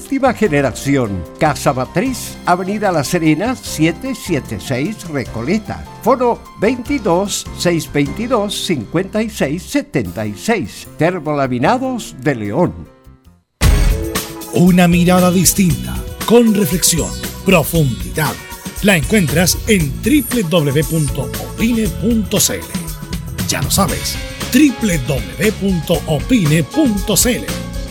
última generación. Casa Matriz, Avenida La Serena, 776 Recoleta. Foro 22 622 56 76. Termolaminados de León. Una mirada distinta, con reflexión, profundidad. La encuentras en www.opine.cl. Ya lo sabes www.opine.cl.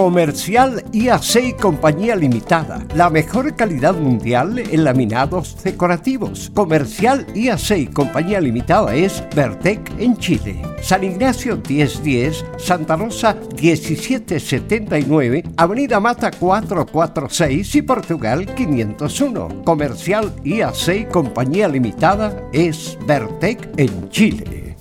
Comercial IAC Compañía Limitada. La mejor calidad mundial en laminados decorativos. Comercial IAC Compañía Limitada es Vertec en Chile. San Ignacio 1010, Santa Rosa 1779, Avenida Mata 446 y Portugal 501. Comercial IAC Compañía Limitada es Vertec en Chile.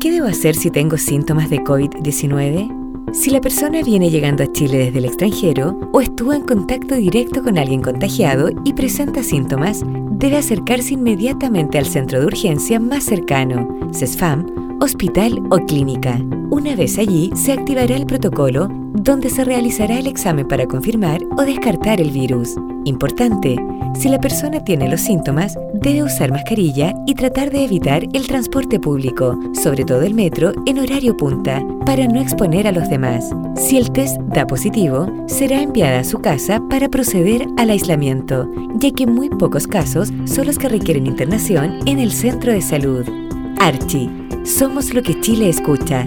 ¿Qué debo hacer si tengo síntomas de COVID-19? Si la persona viene llegando a Chile desde el extranjero o estuvo en contacto directo con alguien contagiado y presenta síntomas, debe acercarse inmediatamente al centro de urgencia más cercano, CESFAM, hospital o clínica. Una vez allí, se activará el protocolo donde se realizará el examen para confirmar o descartar el virus. Importante, si la persona tiene los síntomas, debe usar mascarilla y tratar de evitar el transporte público, sobre todo el metro, en horario punta, para no exponer a los demás. Si el test da positivo, será enviada a su casa para proceder al aislamiento, ya que muy pocos casos son los que requieren internación en el centro de salud. Archie, somos lo que Chile escucha.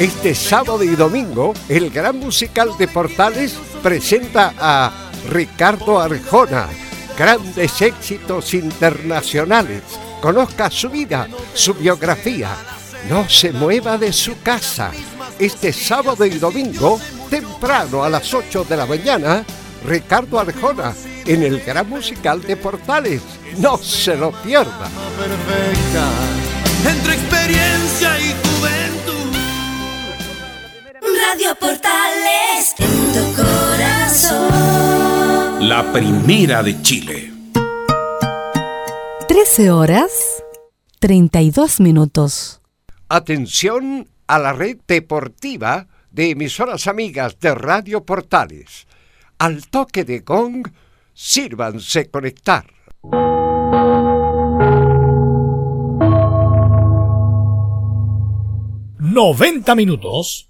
este sábado y domingo, el Gran Musical de Portales presenta a Ricardo Arjona. Grandes éxitos internacionales. Conozca su vida, su biografía. No se mueva de su casa. Este sábado y domingo, temprano a las 8 de la mañana, Ricardo Arjona en el Gran Musical de Portales. No se lo pierda. entre experiencia y Radio Portales en tu corazón. La primera de Chile. 13 horas 32 minutos. Atención a la red deportiva de emisoras amigas de Radio Portales. Al toque de gong, sírvanse conectar. 90 minutos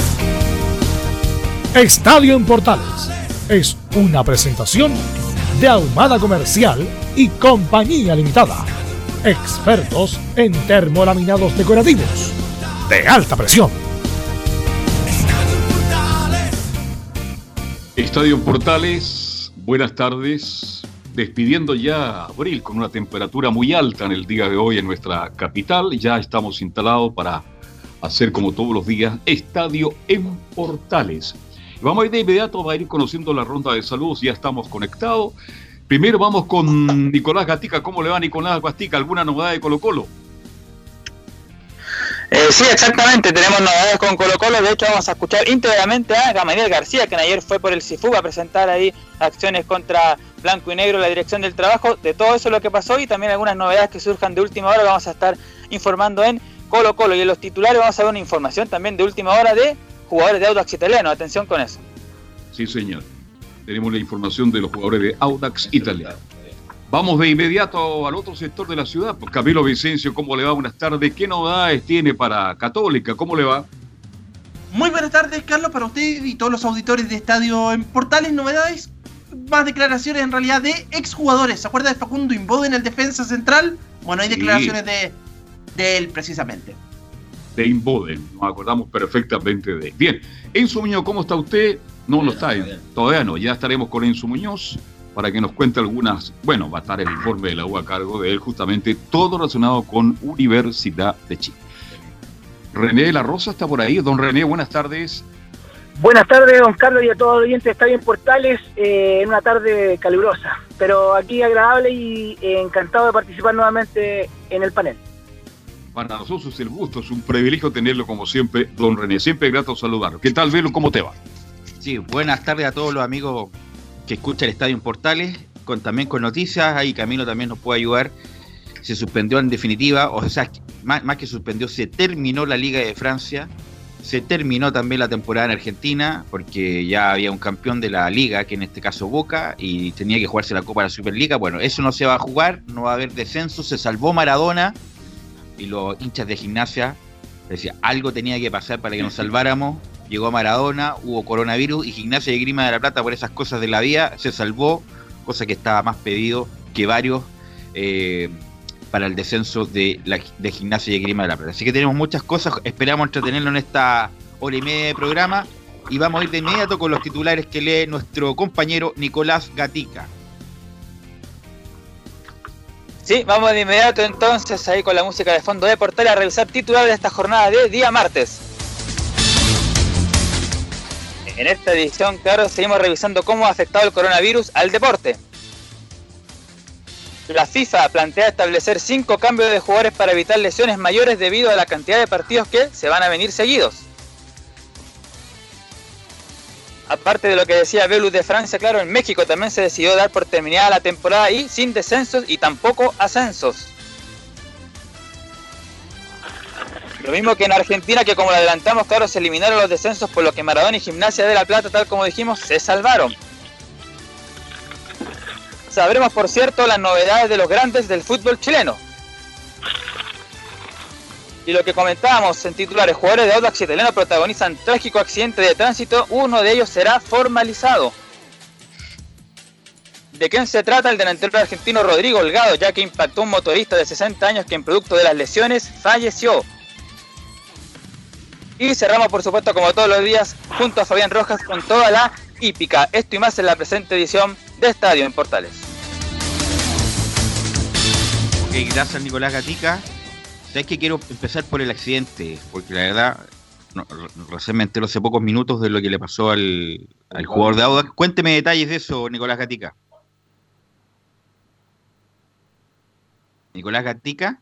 Estadio en Portales es una presentación de Ahumada Comercial y Compañía Limitada. Expertos en termolaminados decorativos de alta presión. Estadio Portales, buenas tardes. Despidiendo ya abril con una temperatura muy alta en el día de hoy en nuestra capital. Ya estamos instalados para hacer como todos los días Estadio en Portales. Vamos a ir de inmediato, a ir conociendo la ronda de saludos, ya estamos conectados. Primero vamos con Nicolás Gatica. ¿Cómo le va Nicolás Gatica? ¿Alguna novedad de Colo Colo? Eh, sí, exactamente, tenemos novedades con Colo Colo, de hecho vamos a escuchar íntegramente a Gamaliel García, que ayer fue por el CIFUB a presentar ahí acciones contra Blanco y Negro, la dirección del trabajo, de todo eso lo que pasó y también algunas novedades que surjan de última hora, vamos a estar informando en Colo Colo y en los titulares vamos a ver una información también de última hora de jugadores de Audax Italiano, atención con eso. Sí, señor. Tenemos la información de los jugadores de Audax Italiano. Vamos de inmediato al otro sector de la ciudad. Pues Camilo Vicencio, ¿cómo le va? Buenas tardes. ¿Qué novedades tiene para Católica? ¿Cómo le va? Muy buenas tardes, Carlos, para usted y todos los auditores de Estadio en Portales. Novedades, más declaraciones en realidad de exjugadores. ¿Se acuerda de Facundo Imbode en el defensa central? Bueno, hay declaraciones de, de él precisamente. De Imbode, nos acordamos perfectamente de él. Bien, Enzo Muñoz, ¿cómo está usted? No, no está, todavía no. Ya estaremos con Enzo Muñoz para que nos cuente algunas, bueno, va a estar el informe de la U a cargo de él, justamente todo relacionado con Universidad de Chile. René de la Rosa está por ahí. Don René, buenas tardes. Buenas tardes, don Carlos, y a todos los oyentes Está bien Portales, eh, en una tarde calurosa, pero aquí agradable y eh, encantado de participar nuevamente en el panel. Para nosotros es el gusto, es un privilegio tenerlo como siempre, don René. Siempre grato saludarlo. ¿Qué tal, Velo? ¿Cómo te va? Sí, buenas tardes a todos los amigos que escucha el Estadio en Portales, también con noticias, ahí Camilo también nos puede ayudar. Se suspendió en definitiva, o sea, más, más que suspendió, se terminó la Liga de Francia, se terminó también la temporada en Argentina, porque ya había un campeón de la liga, que en este caso Boca, y tenía que jugarse la Copa de la Superliga. Bueno, eso no se va a jugar, no va a haber descenso, se salvó Maradona, y los hinchas de gimnasia decía, algo tenía que pasar para que nos salváramos. Llegó Maradona, hubo coronavirus y Gimnasia de Grima de la Plata por esas cosas de la vida se salvó, cosa que estaba más pedido que varios eh, para el descenso de, la, de Gimnasia de Grima de la Plata. Así que tenemos muchas cosas, esperamos entretenerlo en esta hora y media de programa y vamos a ir de inmediato con los titulares que lee nuestro compañero Nicolás Gatica. Sí, vamos de inmediato entonces ahí con la música de fondo de portal a revisar titulares de esta jornada de día martes. En esta edición, claro, seguimos revisando cómo ha afectado el coronavirus al deporte. La FIFA plantea establecer cinco cambios de jugadores para evitar lesiones mayores debido a la cantidad de partidos que se van a venir seguidos. Aparte de lo que decía Velus de Francia, claro, en México también se decidió dar por terminada la temporada y sin descensos y tampoco ascensos. Lo mismo que en Argentina, que como lo adelantamos, claro, se eliminaron los descensos por lo que Maradona y Gimnasia de la Plata, tal como dijimos, se salvaron. Sabremos, por cierto, las novedades de los grandes del fútbol chileno. Y lo que comentábamos en titulares, jugadores de Audax italiano protagonizan trágico accidente de tránsito, uno de ellos será formalizado. ¿De quién se trata el delantero argentino Rodrigo Holgado, ya que impactó un motorista de 60 años que en producto de las lesiones falleció? Y cerramos, por supuesto, como todos los días, junto a Fabián Rojas con toda la hípica. Esto y más en la presente edición de Estadio en Portales. Ok, gracias Nicolás Gatica. Sabes que quiero empezar por el accidente, porque la verdad, no, recién me entero hace pocos minutos de lo que le pasó al, jugador de Audax. Cuénteme detalles de eso, Nicolás Gatica. Nicolás Gatica.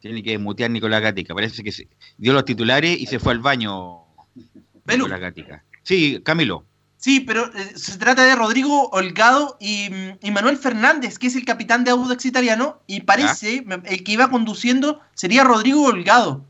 Tiene que mutear Nicolás Gatica. Parece que se dio los titulares y se fue al baño. Nicolás Gatica. Sí, Camilo. Sí, pero eh, se trata de Rodrigo Holgado y, y, Manuel Fernández, que es el capitán de Audax italiano, y parece, el que iba conduciendo sería Rodrigo Holgado.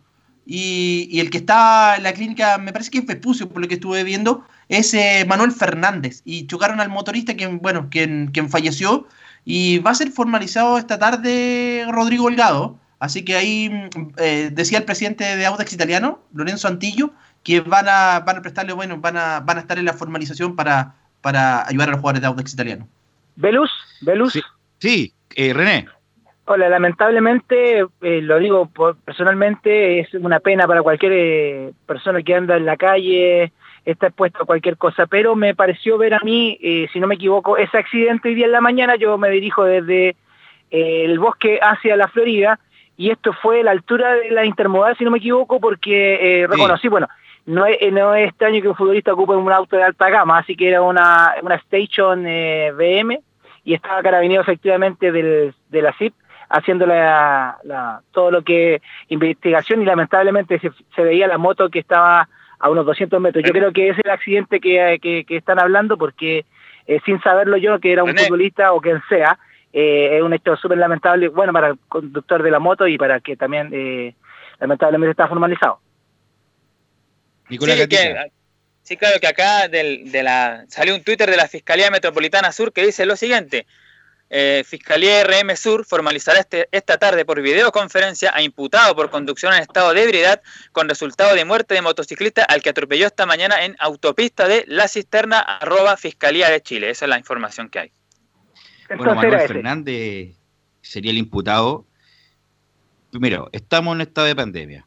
Y, y, el que está en la clínica, me parece que es Vespucio, por lo que estuve viendo, es eh, Manuel Fernández. Y chocaron al motorista, quien, bueno, quien, quien falleció, y va a ser formalizado esta tarde Rodrigo Holgado. Así que ahí eh, decía el presidente de Audax italiano, Lorenzo Antillo, que van a, van a prestarle, bueno, van a, van a estar en la formalización para, para ayudar a los jugadores de Audax italiano. ¿Velus? ¿Velus? Sí, sí eh, René. Hola, lamentablemente, eh, lo digo por, personalmente, es una pena para cualquier eh, persona que anda en la calle, está expuesto a cualquier cosa, pero me pareció ver a mí, eh, si no me equivoco, ese accidente hoy día en la mañana, yo me dirijo desde eh, el bosque hacia la Florida, y esto fue a la altura de la intermodal, si no me equivoco, porque reconocí, sí. bueno, no es, no es extraño que un futbolista ocupe un auto de alta gama, así que era una, una Station eh, BM y estaba carabinero efectivamente del, de la CIP haciendo la, la, todo lo que investigación y lamentablemente se, se, veía la moto que estaba a unos 200 metros. Yo creo que es el accidente que, que, que están hablando porque eh, sin saberlo yo que era un René. futbolista o quien sea, eh, es un hecho súper lamentable, bueno, para el conductor de la moto y para que también eh, lamentablemente está formalizado. Nicolás sí, que, sí, claro que acá del, de la, salió un Twitter de la Fiscalía Metropolitana Sur que dice lo siguiente. Eh, Fiscalía RM Sur formalizará este, esta tarde por videoconferencia a imputado por conducción en estado de ebriedad con resultado de muerte de motociclista al que atropelló esta mañana en autopista de La Cisterna arroba Fiscalía de Chile. Esa es la información que hay. Bueno, Manuel Fernández sería el imputado. Primero, estamos en estado de pandemia.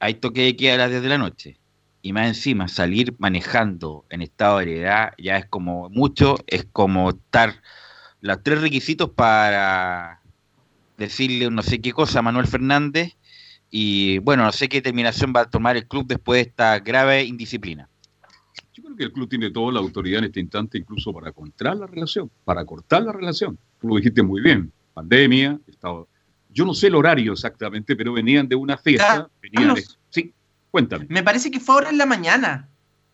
Hay toque de queda a las 10 de la noche y más encima salir manejando en estado de heredad ya es como mucho, es como estar los tres requisitos para decirle no sé qué cosa a Manuel Fernández y bueno, no sé qué determinación va a tomar el club después de esta grave indisciplina. Yo creo que el club tiene toda la autoridad en este instante incluso para cortar la relación, para cortar la relación. Tú lo dijiste muy bien, pandemia, estado... Yo no sé el horario exactamente, pero venían de una fiesta, venían de... Cuéntame. Me parece que fue ahora en la mañana.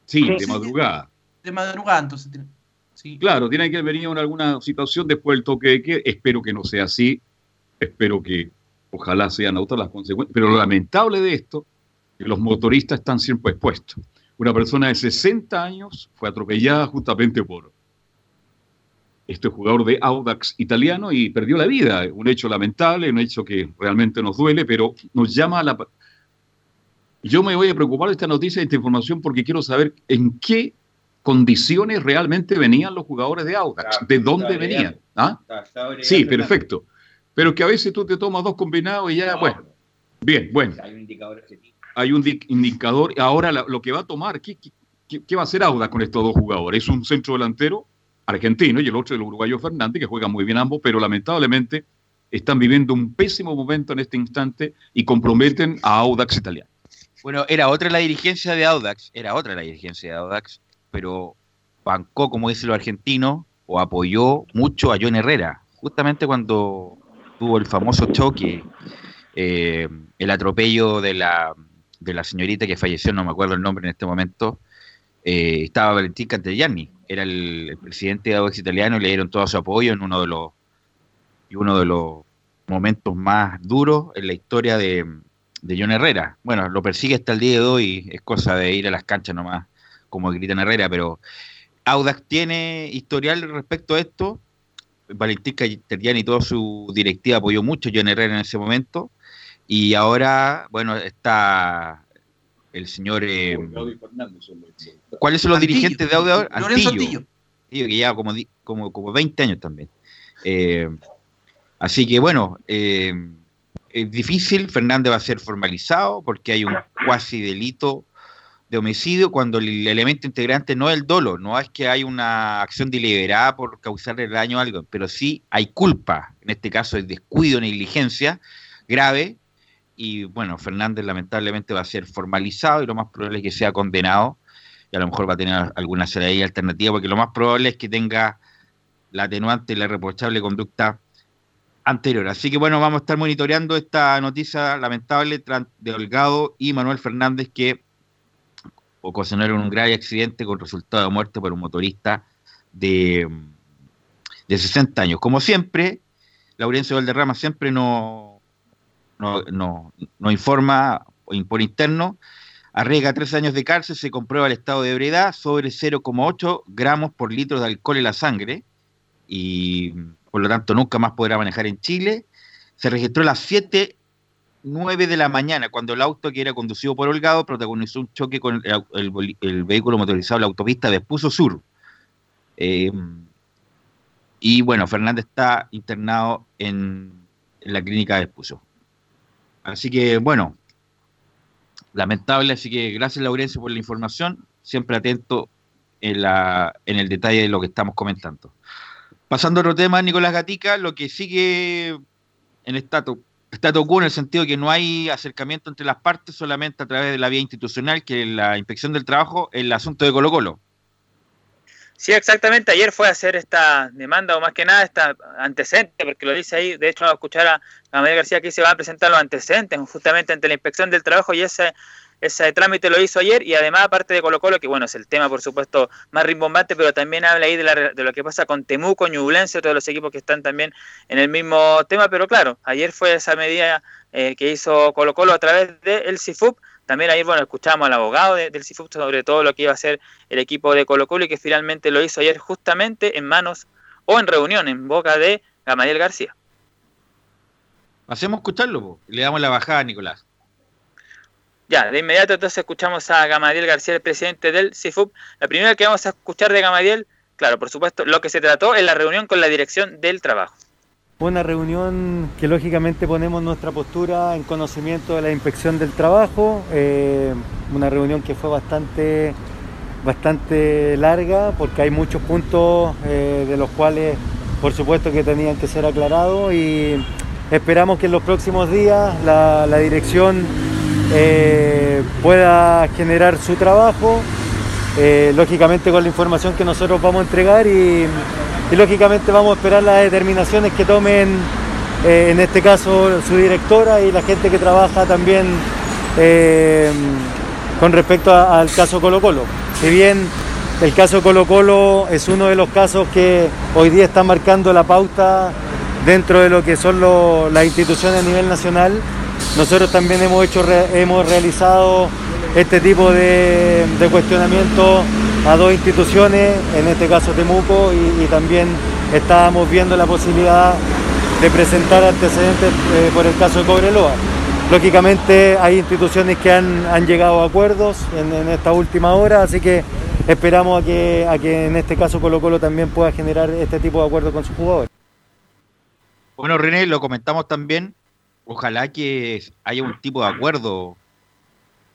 Sí, sí de madrugada. De madrugada, entonces. Sí. Claro, tiene que venir en alguna situación después del toque de queda. Espero que no sea así. Espero que ojalá sean otras las consecuencias. Pero lo lamentable de esto es que los motoristas están siempre expuestos. Una persona de 60 años fue atropellada justamente por este jugador de Audax italiano y perdió la vida. Un hecho lamentable, un hecho que realmente nos duele, pero nos llama a la, yo me voy a preocupar de esta noticia, de esta información, porque quiero saber en qué condiciones realmente venían los jugadores de Audax, de dónde venían. ¿Ah? Sí, perfecto. Pero que a veces tú te tomas dos combinados y ya, no, bueno. Bien, bueno. Hay un indicador Hay un indicador. Ahora lo que va a tomar, ¿qué, qué, qué va a hacer Audax con estos dos jugadores? Es un centro delantero argentino y el otro el uruguayo Fernández, que juegan muy bien ambos, pero lamentablemente están viviendo un pésimo momento en este instante y comprometen a Audax italiano. Bueno, era otra la dirigencia de Audax, era otra la dirigencia de Audax, pero bancó, como dicen los argentinos, o apoyó mucho a John Herrera, justamente cuando tuvo el famoso choque, eh, el atropello de la, de la señorita que falleció, no me acuerdo el nombre en este momento, eh, estaba Valentín Cantelliani, era el, presidente de Audax italiano y le dieron todo su apoyo en uno de los, uno de los momentos más duros en la historia de, de John Herrera. Bueno, lo persigue hasta el día de hoy, es cosa de ir a las canchas nomás, como gritan Herrera, pero Audax tiene historial respecto a esto. Valentín Castellani y toda su directiva apoyó mucho a John Herrera en ese momento. Y ahora, bueno, está el señor. Eh, ¿Cuáles son los Antillo. dirigentes de Audax? Lorenzo Antillo. Antillo. que lleva como, como, como 20 años también. Eh, así que bueno, eh, es difícil, Fernández va a ser formalizado porque hay un cuasi delito de homicidio cuando el elemento integrante no es el dolo, no es que hay una acción deliberada por causarle daño a algo, pero sí hay culpa, en este caso es descuido, negligencia grave, y bueno, Fernández lamentablemente va a ser formalizado y lo más probable es que sea condenado, y a lo mejor va a tener alguna salida alternativa, porque lo más probable es que tenga la atenuante y la reprochable conducta anterior. Así que bueno, vamos a estar monitoreando esta noticia lamentable de Holgado y Manuel Fernández que ocasionaron un grave accidente con resultado de muerte por un motorista de, de 60 años. Como siempre, Laurencio Valderrama siempre no, no, no informa por interno, arriesga tres años de cárcel, se comprueba el estado de ebriedad sobre 0,8 gramos por litro de alcohol en la sangre y por lo tanto nunca más podrá manejar en Chile. Se registró a las 7, 9 de la mañana cuando el auto que era conducido por Holgado protagonizó un choque con el, vehículo motorizado la autopista de Espuso Sur. Eh, y bueno, Fernández está internado en, la clínica de Espuso. Así que bueno, lamentable, así que gracias Laurencio por la información, siempre atento en, la, en el detalle de lo que estamos comentando. Pasando a otro tema, Nicolás Gatica, lo que sigue en estatus Estado quo en el sentido que no hay acercamiento entre las partes solamente a través de la vía institucional, que es la inspección del trabajo, el asunto de Colo Colo. Sí, exactamente. Ayer fue a hacer esta demanda, o más que nada, esta antecedente, porque lo dice ahí. De hecho, a escuchar a, María García que se va a presentar los antecedentes justamente ante la inspección del trabajo y ese ese trámite lo hizo ayer y además aparte de Colo Colo, que bueno, es el tema por supuesto más rimbombante, pero también habla ahí de, la, de lo que pasa con Temuco, Ñublense, todos los equipos que están también en el mismo tema, pero claro, ayer fue esa medida eh, que hizo Colo Colo a través del CIFUP, también ahí, bueno, escuchamos al abogado del CIFUP sobre todo lo que iba a hacer el equipo de Colo Colo y que finalmente lo hizo ayer justamente en manos o en reunión en boca de Gamaliel García. Hacemos escucharlo, le damos la bajada a Nicolás. Ya, de inmediato entonces escuchamos a Gamadiel García, el presidente del CIFUP. La primera que vamos a escuchar de Gamadiel, claro, por supuesto, lo que se trató en la reunión con la dirección del trabajo. Una reunión que lógicamente ponemos nuestra postura en conocimiento de la inspección del trabajo, eh, una reunión que fue bastante, bastante larga porque hay muchos puntos eh, de los cuales por supuesto que tenían que ser aclarados y esperamos que en los próximos días la dirección eh, pueda generar su trabajo, eh, lógicamente con la información que nosotros vamos a entregar y, lógicamente vamos a esperar las determinaciones que tomen eh, en este caso su directora y la gente que trabaja también con respecto al caso Colo Colo. Si bien el caso Colo Colo es uno de los casos que hoy día está marcando la pauta dentro de lo que son las instituciones a nivel nacional, nosotros también hemos, hecho, hemos realizado este tipo de, cuestionamiento a dos instituciones, en este caso Temuco, y, también estábamos viendo la posibilidad de presentar antecedentes eh, por el caso de Cobreloa. Lógicamente hay instituciones que han, llegado a acuerdos en, esta última hora, así que esperamos a que, a que en este caso Colo Colo también pueda generar este tipo de acuerdos con sus jugadores. Bueno, René, lo comentamos también ojalá que haya un tipo de acuerdo,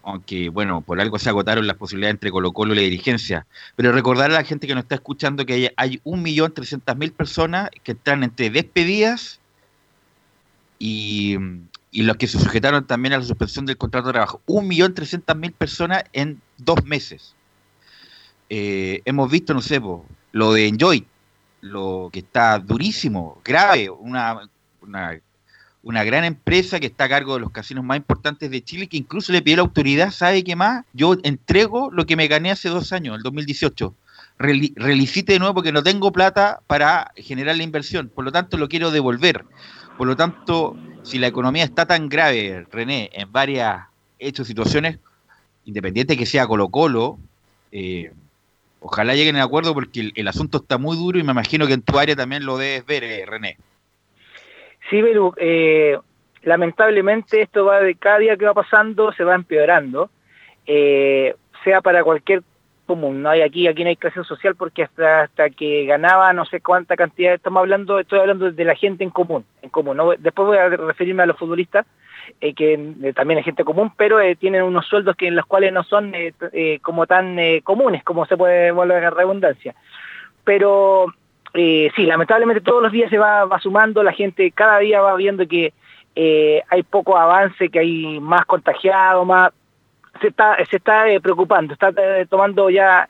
aunque bueno, por algo se agotaron las posibilidades entre Colo Colo y la dirigencia, pero recordar a la gente que nos está escuchando que hay, hay 1.300.000 personas que están entre despedidas y, los que se sujetaron también a la suspensión del contrato de trabajo. 1.300.000 personas en dos meses. Eh, hemos visto, no sé, lo de Enjoy, lo que está durísimo, grave, una, una una gran empresa que está a cargo de los casinos más importantes de Chile, que incluso le pidió la autoridad, ¿sabe qué más? Yo entrego lo que me gané hace dos años, el 2018. relicite de nuevo porque no tengo plata para generar la inversión, por lo tanto lo quiero devolver. Por lo tanto, si la economía está tan grave, René, en varias hechos, situaciones, independiente que sea Colo Colo, eh, ojalá lleguen a acuerdo porque el, asunto está muy duro y me imagino que en tu área también lo debes ver, eh, René. Sí, eh, lamentablemente esto va de cada día que va pasando, se va empeorando, eh, sea para cualquier común, no hay aquí, aquí no hay clase social porque hasta, hasta que ganaba no sé cuánta cantidad, estamos hablando, estoy hablando de la gente en común, en común, después voy a referirme a los futbolistas, eh, que también hay gente común, pero tienen unos sueldos que en los cuales no son como tan comunes, como se puede volver a redundancia. Pero eh, sí, lamentablemente todos los días se va, sumando, la gente cada día va viendo que eh, hay poco avance, que hay más contagiados, más se está, se está eh, preocupando, está tomando ya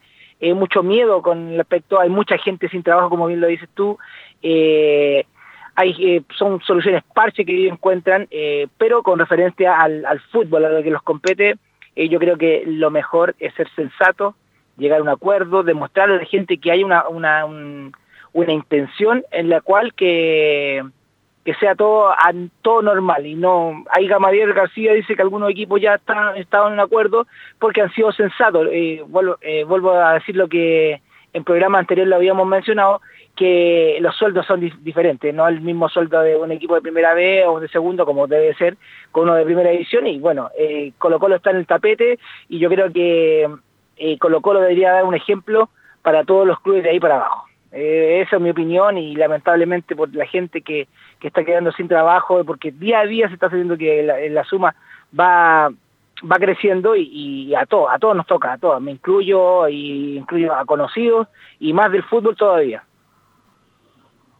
mucho miedo con respecto, hay mucha gente sin trabajo, como bien lo dices tú, hay eh, son soluciones parche que ellos encuentran, eh, pero con referencia al, fútbol, a lo que los compete, eh, yo creo que lo mejor es ser sensato, llegar a un acuerdo, demostrarle a la gente que hay una, una intención en la cual que, que sea todo, todo normal y no ahí Gamadiel García dice que algunos equipos ya están estado en acuerdo porque han sido sensatos. Eh, vuelvo, eh, vuelvo a decir lo que en programa anterior lo habíamos mencionado que los sueldos son diferentes no el mismo sueldo de un equipo de primera B o de segundo como debe ser con uno de primera edición y bueno eh, Colo Colo está en el tapete y yo creo que eh, Colo Colo debería dar un ejemplo para todos los clubes de ahí para abajo eh, esa es mi opinión y lamentablemente por la gente que, que, está quedando sin trabajo, porque día a día se está haciendo que la, la suma va va creciendo y, a todos, a todos nos toca, a todos, me incluyo y incluyo a conocidos y más del fútbol todavía.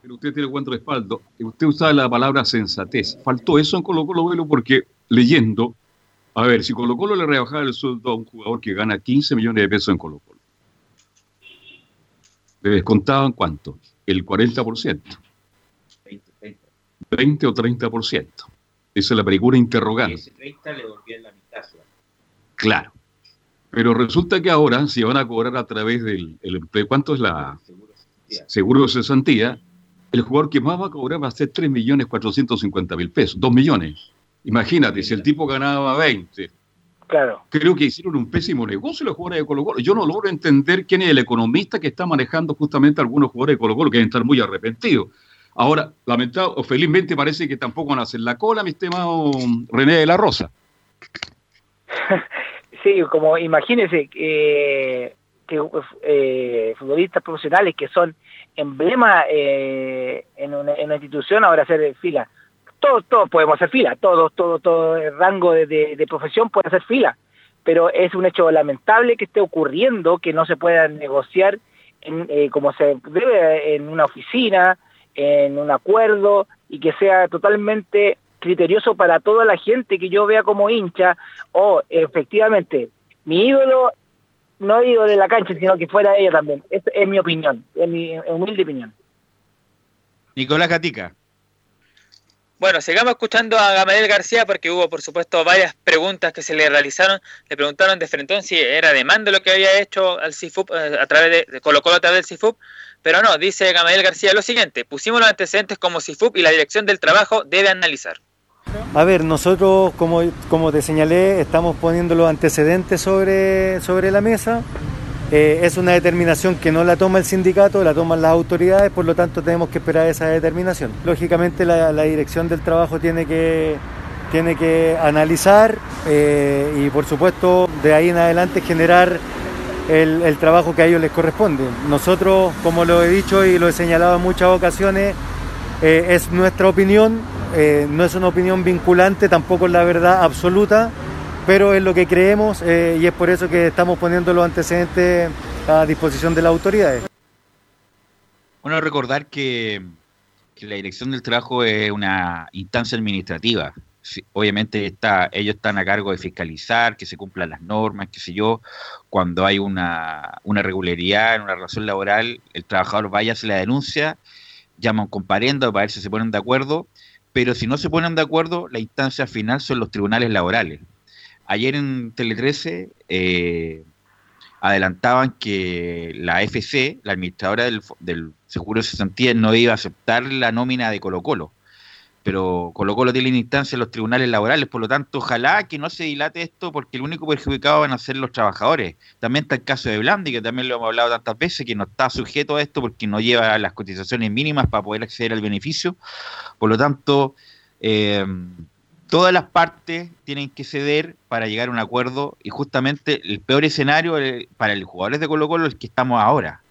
Pero usted tiene buen respaldo. Usted usa la palabra sensatez. Faltó eso en Colo Colo Velo porque leyendo, a ver, si Colo Colo le rebajaba el sueldo a un jugador que gana 15 millones de pesos en Colo Colo, le descontaban cuánto? El 40%. 20, 20 o 30%. Esa es la película interrogante. Ese 30 le la mitad. Claro. Pero resulta que ahora, si van a cobrar a través del el, ¿cuánto es la seguro de cesantía? El jugador que más va a cobrar va a ser 3.450.000 pesos, 2 millones. Imagínate, si el tipo ganaba 20, Claro. Creo que hicieron un pésimo negocio los jugadores de Colo Colo. Yo no logro entender quién es el economista que está manejando justamente a algunos jugadores de Colo Colo que deben estar muy arrepentidos. Ahora, lamentable o felizmente parece que tampoco van a hacer la cola, mi estimado René de la Rosa. sí, como imagínense eh, que eh, futbolistas profesionales que son emblema eh, en, una, en, una, institución ahora hacer fila todos, todos podemos hacer fila, todos, todo, todo el rango de, de, profesión puede hacer fila, pero es un hecho lamentable que esté ocurriendo, que no se pueda negociar eh, como se debe en una oficina, en un acuerdo, y que sea totalmente criterioso para toda la gente que yo vea como hincha, o efectivamente, mi ídolo no ídolo de la cancha, sino que fuera ella también. Es, es mi opinión, es mi humilde opinión. Nicolás Gatica. Bueno, sigamos escuchando a Gamaliel García porque hubo, por supuesto, varias preguntas que se le realizaron. Le preguntaron de frente si era demanda lo que había hecho al CIFUP eh, a través de, de Colo Colo a través del CIFUP, pero no, dice Gamaliel García lo siguiente, pusimos los antecedentes como CIFUP y la Dirección del Trabajo debe analizar. A ver, nosotros, como, como te señalé, estamos poniendo los antecedentes sobre, sobre la mesa. Eh, es una determinación que no la toma el sindicato, la toman las autoridades, por lo tanto tenemos que esperar esa determinación. Lógicamente la, dirección del trabajo tiene que, tiene que analizar eh, y por supuesto de ahí en adelante generar el, el, trabajo que a ellos les corresponde. Nosotros, como lo he dicho y lo he señalado en muchas ocasiones, eh, es nuestra opinión, no es una opinión vinculante, tampoco es la verdad absoluta pero es lo que creemos eh, y es por eso que estamos poniendo los antecedentes a disposición de las autoridades. Bueno, recordar que, la Dirección del Trabajo es una instancia administrativa. Sí, obviamente está, ellos están a cargo de fiscalizar, que se cumplan las normas, qué sé yo. Cuando hay una, una regularidad en una relación laboral, el trabajador vaya, hace la denuncia, llama a un comparendo para ver si se ponen de acuerdo, pero si no se ponen de acuerdo, la instancia final son los tribunales laborales ayer en Tele 13 eh, adelantaban que la FC, la administradora del, del Seguro de Cesantía, no iba a aceptar la nómina de Colo Colo. Pero Colo Colo tiene instancia en los tribunales laborales, por lo tanto, ojalá que no se dilate esto, porque el único perjudicado van a ser los trabajadores. También está el caso de Blandi, que también lo hemos hablado tantas veces, que no está sujeto a esto porque no lleva las cotizaciones mínimas para poder acceder al beneficio. Por lo tanto, eh, todas las partes tienen que ceder para llegar a un acuerdo y justamente el peor escenario para los jugadores de Colo Colo es el que estamos ahora,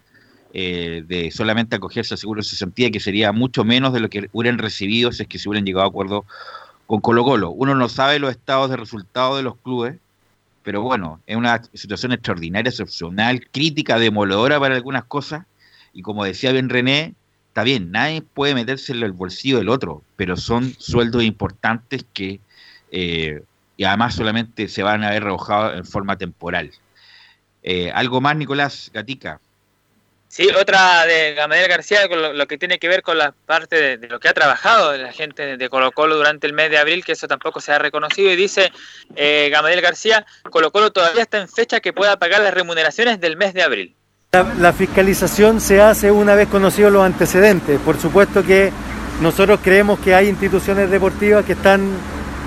eh, de solamente acogerse al seguro de cesantía, que sería mucho menos de lo que hubieran recibido si es que se hubieran llegado a acuerdo con Colo Colo. Uno no sabe los estados de resultados de los clubes, pero bueno, es una situación extraordinaria, excepcional, crítica, demoledora para algunas cosas, y como decía bien René, está bien, nadie puede meterse en el bolsillo del otro, pero son sueldos importantes que eh, y además solamente se van a ver rebajados en forma temporal. Eh, ¿Algo más, Nicolás Gatica? Sí, otra de Gamaliel García, con lo, que tiene que ver con la parte de, lo que ha trabajado la gente de Colo Colo durante el mes de abril, que eso tampoco se ha reconocido, y dice eh, García, Colo Colo todavía está en fecha que pueda pagar las remuneraciones del mes de abril. La, fiscalización se hace una vez conocidos los antecedentes. Por supuesto que nosotros creemos que hay instituciones deportivas que están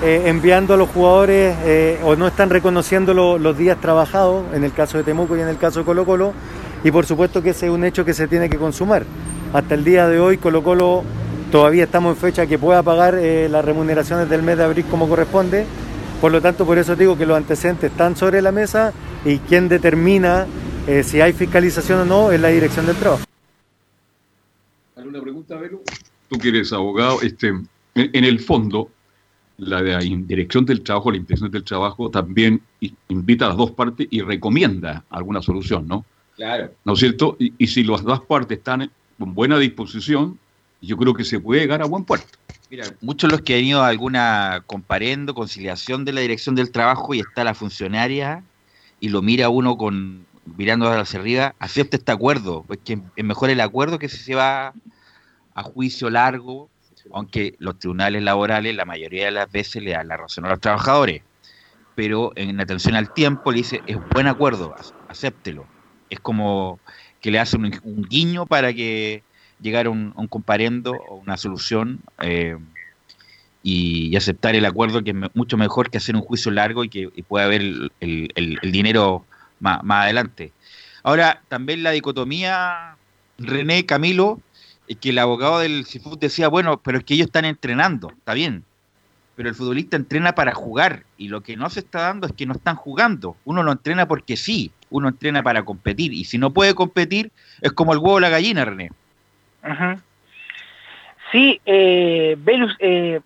eh, enviando a los jugadores eh, o no están reconociendo los días trabajados, en el caso de Temuco y en el caso de Colo Colo, y por supuesto que ese es un hecho que se tiene que consumar. Hasta el día de hoy Colo Colo todavía estamos en fecha que pueda pagar eh, las remuneraciones del mes de abril como corresponde, por lo tanto por eso digo que los antecedentes están sobre la mesa y quien determina eh, si hay fiscalización o no es la dirección del trabajo. ¿Alguna pregunta, Velo? Tú que eres abogado, este, en el fondo, la dirección del trabajo, la inspección del trabajo, también invita a las dos partes y recomienda alguna solución, ¿no? Claro. ¿No es cierto? Y, si las dos partes están con buena disposición, yo creo que se puede llegar a buen puerto. Mira, muchos los que han ido a alguna comparendo, conciliación de la dirección del trabajo y está la funcionaria y lo mira uno con mirando hacia arriba, acepta este acuerdo, pues que es mejor el acuerdo que si se va a juicio largo, aunque los tribunales laborales la mayoría de las veces le dan la razón a los trabajadores, pero en atención al tiempo le dice, es buen acuerdo, acéptelo. Es como que le hace un, guiño para que llegara un, un comparendo o una solución eh, y, aceptar el acuerdo que es mucho mejor que hacer un juicio largo y que pueda haber el, dinero más, adelante. Ahora, también la dicotomía, René Camilo, es que el abogado del CIFUT decía, bueno, pero es que ellos están entrenando, está bien, pero el futbolista entrena para jugar y lo que no se está dando es que no están jugando. Uno lo entrena porque sí, uno entrena para competir y si no puede competir es como el huevo o la gallina, René. Sí, eh, eh,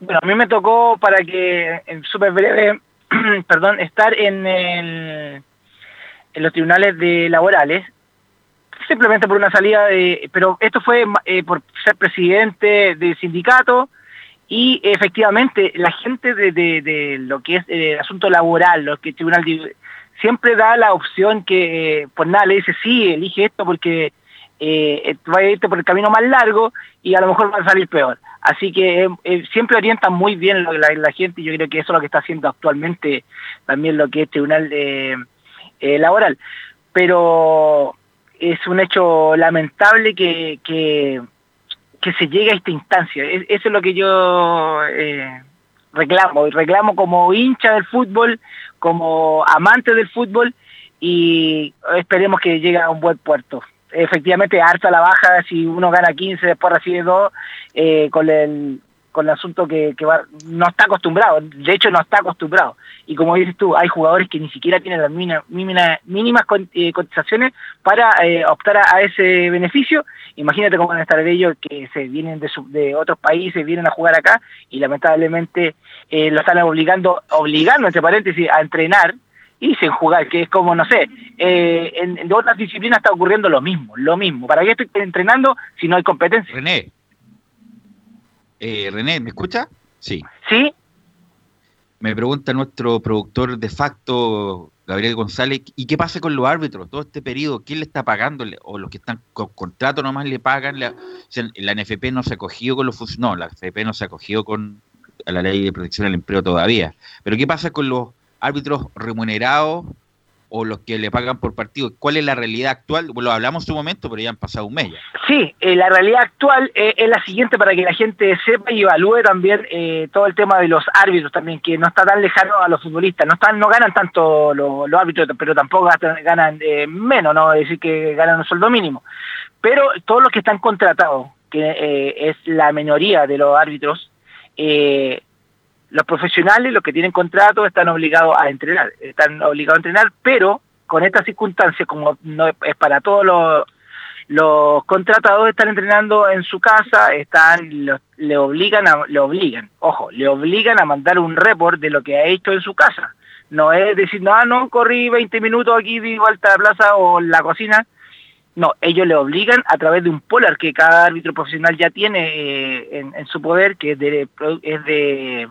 bueno, a mí me tocó para que, en súper breve, perdón, estar en, el, en los tribunales de laborales, simplemente por una salida de, pero esto fue eh, por ser presidente del sindicato y efectivamente la gente de, de, lo que es el asunto laboral, lo que el tribunal siempre da la opción que, pues nada, le dice, sí, elige esto porque eh, va a irte por el camino más largo y a lo mejor va a salir peor. Así que eh, eh, siempre orientan muy bien la, la, gente y yo creo que eso es lo que está haciendo actualmente también lo que es tribunal eh, laboral. Pero es un hecho lamentable que, que, se llegue a esta instancia. eso es lo que yo reclamo, y reclamo como hincha del fútbol, como amante del fútbol y esperemos que llegue a un buen puerto. Efectivamente, harta la baja, si uno gana 15, después recibe 2, eh, con el con el asunto que, que no está acostumbrado, de hecho no está acostumbrado. Y como dices tú, hay jugadores que ni siquiera tienen las mínimas, mínimas eh, cotizaciones para eh, optar a, ese beneficio. Imagínate cómo van a estar ellos que se vienen de, de otros países, vienen a jugar acá y lamentablemente eh, lo están obligando, obligando entre paréntesis, a entrenar y sin jugar, que es como, no sé, en, en, otras disciplinas está ocurriendo lo mismo, lo mismo. ¿Para qué estoy entrenando si no hay competencia? Eh, René, ¿me escucha? Sí. Sí. Me pregunta nuestro productor de facto, Gabriel González, ¿y qué pasa con los árbitros todo este periodo? ¿Quién le está pagando? ¿O los que están con contrato nomás le pagan? La, la NFP no se ha con los funcionarios. No, la NFP no se ha acogido con la ley de protección del empleo todavía. Pero ¿qué pasa con los árbitros remunerados o los que le pagan por partido. ¿Cuál es la realidad actual? Lo hablamos en su momento, pero ya han pasado un mes ya. Sí, eh, la realidad actual eh, es la siguiente para que la gente sepa y evalúe también eh, todo el tema de los árbitros también, que no está tan lejano a los futbolistas. No están no ganan tanto los, árbitros, pero tampoco ganan menos, no es decir que ganan un sueldo mínimo. Pero todos los que están contratados, que es la minoría de los árbitros, los profesionales, los que tienen contrato, están obligados a entrenar, están obligados a entrenar, pero con estas circunstancias, como no es para todos los, los contratados están entrenando en su casa, están le obligan a, le obligan, ojo, le obligan a mandar un report de lo que ha hecho en su casa. No es decir, no, no, corrí 20 minutos aquí, di vuelta a la plaza o en la cocina. No, ellos le obligan a través de un polar que cada árbitro profesional ya tiene eh, en, su poder, que es de, es de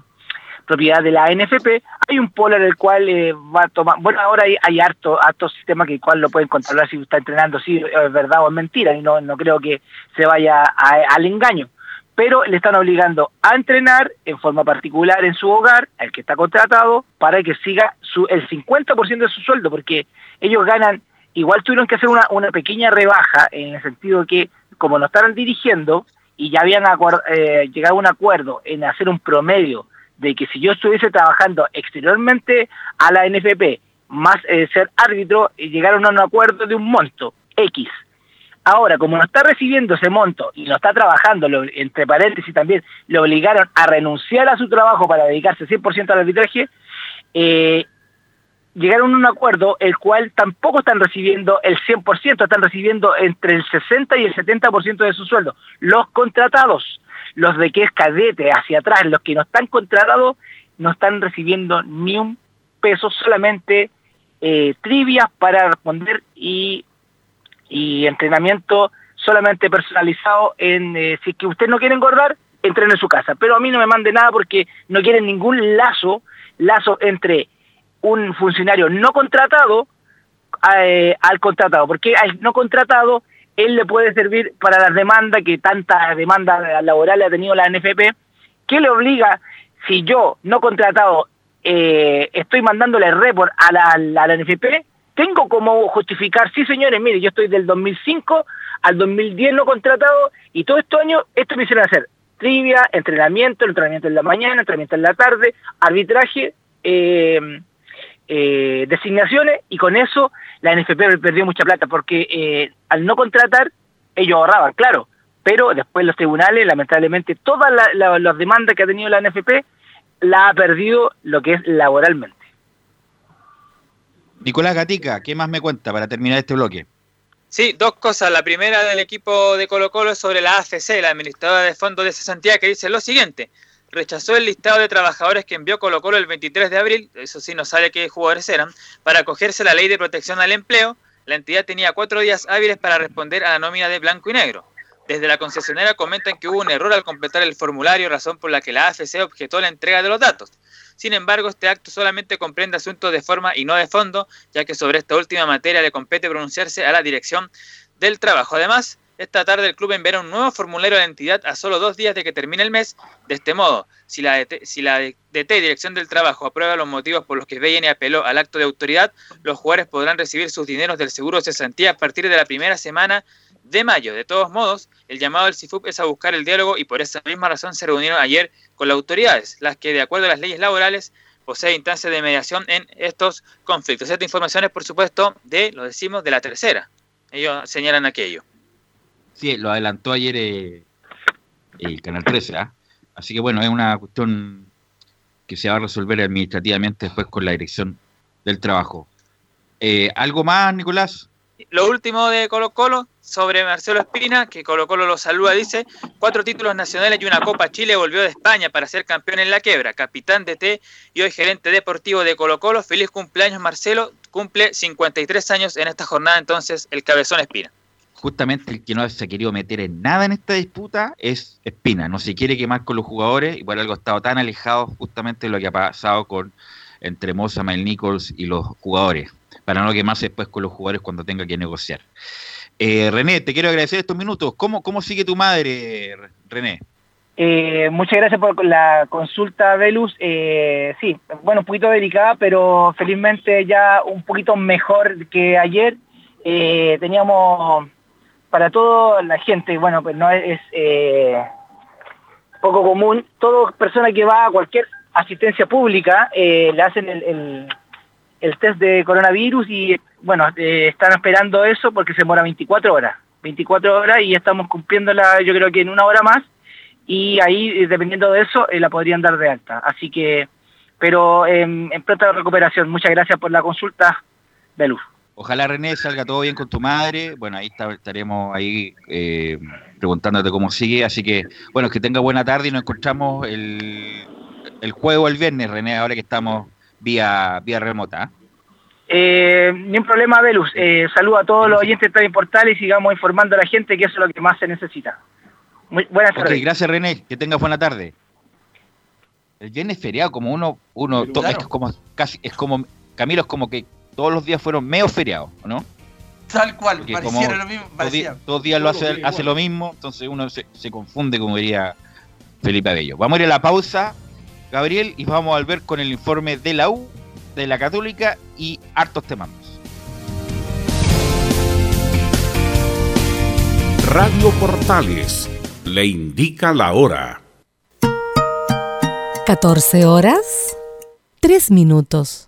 propiedad de la NFP, hay un polar el cual eh, va a tomar, bueno, ahora hay, hay harto, harto sistema que el cual lo pueden controlar si está entrenando, si es verdad o es mentira, y no, no creo que se vaya al engaño. Pero le están obligando a entrenar en forma particular en su hogar, el que está contratado, para que siga su, el 50% de su sueldo, porque ellos ganan, igual tuvieron que hacer una, una pequeña rebaja en el sentido que, como no estaban dirigiendo, y ya habían eh, llegado a un acuerdo en hacer un promedio de que si yo estuviese trabajando exteriormente a la NFP más eh, ser árbitro, llegaron a un acuerdo de un monto X. Ahora, como no está recibiendo ese monto y no está trabajando, entre paréntesis también, le obligaron a renunciar a su trabajo para dedicarse 100% al arbitraje, eh, llegaron a un acuerdo el cual tampoco están recibiendo el 100%, están recibiendo entre el 60 y el 70% de su sueldo. Los contratados, los de que es cadete hacia atrás, los que no están contratados, no están recibiendo ni un peso, solamente eh, trivias para responder y, y entrenamiento solamente personalizado en eh, si es que usted no quiere engordar, entrene en su casa. Pero a mí no me mande nada porque no quieren ningún lazo, lazo entre un funcionario no contratado eh, al contratado, porque al no contratado él le puede servir para las demandas que tanta demanda laboral ha tenido la NFP, que le obliga, si yo no contratado eh, estoy mandándole report a la, a la NFP, tengo como justificar, sí señores, mire, yo estoy del 2005 al 2010 no contratado y todo estos años esto me hicieron hacer trivia, entrenamiento, entrenamiento en la mañana, entrenamiento en la tarde, arbitraje, eh, eh, designaciones y con eso la NFP perdió mucha plata porque eh, al no contratar ellos ahorraban, claro, pero después los tribunales, lamentablemente, todas las demandas que ha tenido la NFP la ha perdido lo que es laboralmente. Nicolás Gatica, ¿qué más me cuenta para terminar este bloque? Sí, dos cosas. La primera del equipo de Colo Colo es sobre la AFC, la administradora de fondos de cesantía, que dice lo siguiente rechazó el listado de trabajadores que envió Colo Colo el 23 de abril, eso sí no sabe qué jugadores eran, para acogerse a la ley de protección al empleo. La entidad tenía cuatro días hábiles para responder a la nómina de blanco y negro. Desde la concesionera comentan que hubo un error al completar el formulario, razón por la que la AFC objetó la entrega de los datos. Sin embargo, este acto solamente comprende asuntos de forma y no de fondo, ya que sobre esta última materia le compete pronunciarse a la dirección del trabajo. Además, esta tarde el club enviará un nuevo formulario a la entidad a solo dos días de que termine el mes. De este modo, si la, DT, si la DT, Dirección del Trabajo, aprueba los motivos por los que y apeló al acto de autoridad, los jugadores podrán recibir sus dineros del seguro de cesantía a partir de la primera semana de mayo. De todos modos, el llamado del CIFUP es a buscar el diálogo y por esa misma razón se reunieron ayer con las autoridades, las que, de acuerdo a las leyes laborales, poseen instancias de mediación en estos conflictos. Esta información es, por supuesto, de, lo decimos, de la tercera. Ellos señalan aquello. Sí, lo adelantó ayer eh, el Canal 13, ¿ah? Así que bueno, es una cuestión que se va a resolver administrativamente después con la dirección del trabajo. Eh, ¿Algo más, Nicolás? Lo último de Colo Colo, sobre Marcelo Espina, que Colo Colo lo saluda, dice, cuatro títulos nacionales y una Copa Chile volvió de España para ser campeón en la quebra, capitán de T y hoy gerente deportivo de Colo Colo. Feliz cumpleaños Marcelo, cumple 53 años en esta jornada entonces el Cabezón Espina justamente el que no se ha querido meter en nada en esta disputa es Espina. No se quiere quemar con los jugadores y por algo ha estado tan alejado justamente de lo que ha pasado con entre Moza, Mel Nichols y los jugadores, para no quemarse después con los jugadores cuando tenga que negociar. Eh, René, te quiero agradecer estos minutos. ¿Cómo, cómo sigue tu madre, René? Eh, muchas gracias por la consulta, Velus. Eh, sí, bueno, un poquito delicada, pero felizmente ya un poquito mejor que ayer. Eh, teníamos para toda la gente, bueno, pues no es eh, poco común, toda persona que va a cualquier asistencia pública eh, le hacen el, el, test de coronavirus y bueno, eh, están esperando eso porque se demora 24 horas, 24 horas y estamos cumpliéndola yo creo que en una hora más y ahí dependiendo de eso la podrían dar de alta. Así que, pero en pronta recuperación, muchas gracias por la consulta, Beluz. Ojalá René salga todo bien con tu madre. Bueno, ahí estaremos ahí eh, preguntándote cómo sigue. Así que, bueno, que tenga buena tarde y nos encontramos el, el juego el viernes, René, ahora que estamos vía, vía remota. Eh, ni un problema, Velus. Eh, saludo a todos los oyentes de Portal y sigamos informando a la gente que eso es lo que más se necesita. Muy buenas tardes. gracias, René. Que tengas buena tarde. el viernes feriado, como uno, uno es como casi, es como, Camilo, es como que todos los días fueron medio feriados, ¿no? Tal cual, pareciera lo mismo. Todos días lo hace, hace lo mismo, entonces uno se, confunde, como diría Felipe Abello. Vamos a ir a la pausa, Gabriel, y vamos a volver con el informe de la U, de la Católica y hartos temas. Radio Portales le indica la hora. 14 horas, 3 minutos.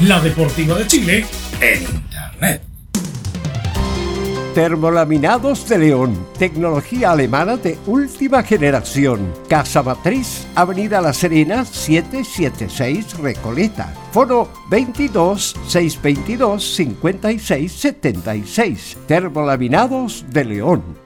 la Deportiva de Chile en Internet. Termolaminados de León, tecnología alemana de última generación. Casa Matriz, Avenida La Serena, 776 Recoleta. Foro 22 622 56 76. Termolaminados de León.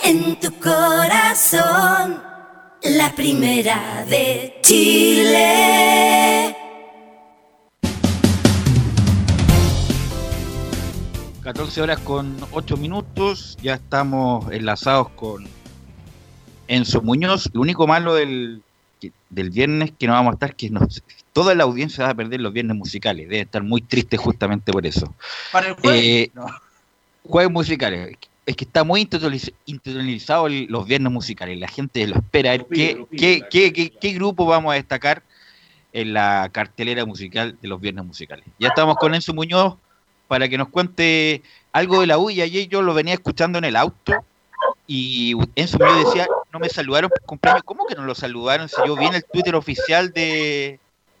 en tu corazón, la primera de Chile. 14 horas con 8 minutos, ya estamos enlazados con Enzo Muñoz. Lo único malo del, del viernes que no vamos a estar, que nos, toda la audiencia va a perder los viernes musicales. Debe estar muy triste justamente por eso. Para el jueves, eh, Jueves musicales es que está muy institucionalizado los viernes musicales. La gente lo espera. ¿Qué, qué, qué, grupo vamos a destacar en la cartelera musical de los viernes musicales? Ya estamos con Enzo Muñoz para que nos cuente algo de la U. Y ayer yo lo venía escuchando en el auto Y Enzo me decía, no me saludaron por cumpleaños. ¿Cómo que no lo saludaron? Si yo vi en el Twitter oficial de,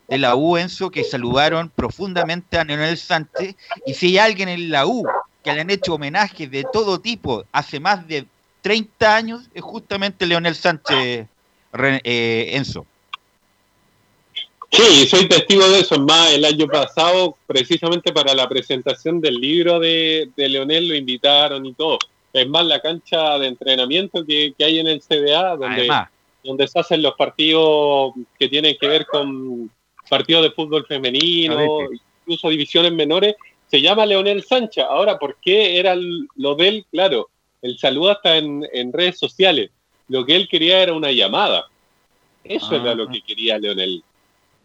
de la U, Enzo, que saludaron profundamente a Leonel Sánchez. Y si hay alguien en la U que le han hecho homenajes de todo tipo hace más de 30 años, es justamente Leonel Sánchez, eh, Enzo. Sí, soy testigo de eso. Más el año pasado, precisamente para la presentación del libro de, de Leonel, lo invitaron y todo. Es más, la cancha de entrenamiento que, hay en el CDA, donde, donde se hacen los partidos que tienen que ver con partidos de fútbol femenino, incluso divisiones menores, se llama Leonel Sánchez. Ahora, ¿por qué era lo de él? Claro, el saludo está en, redes sociales. Lo que él quería era una llamada. Eso era lo ah. que quería Leonel.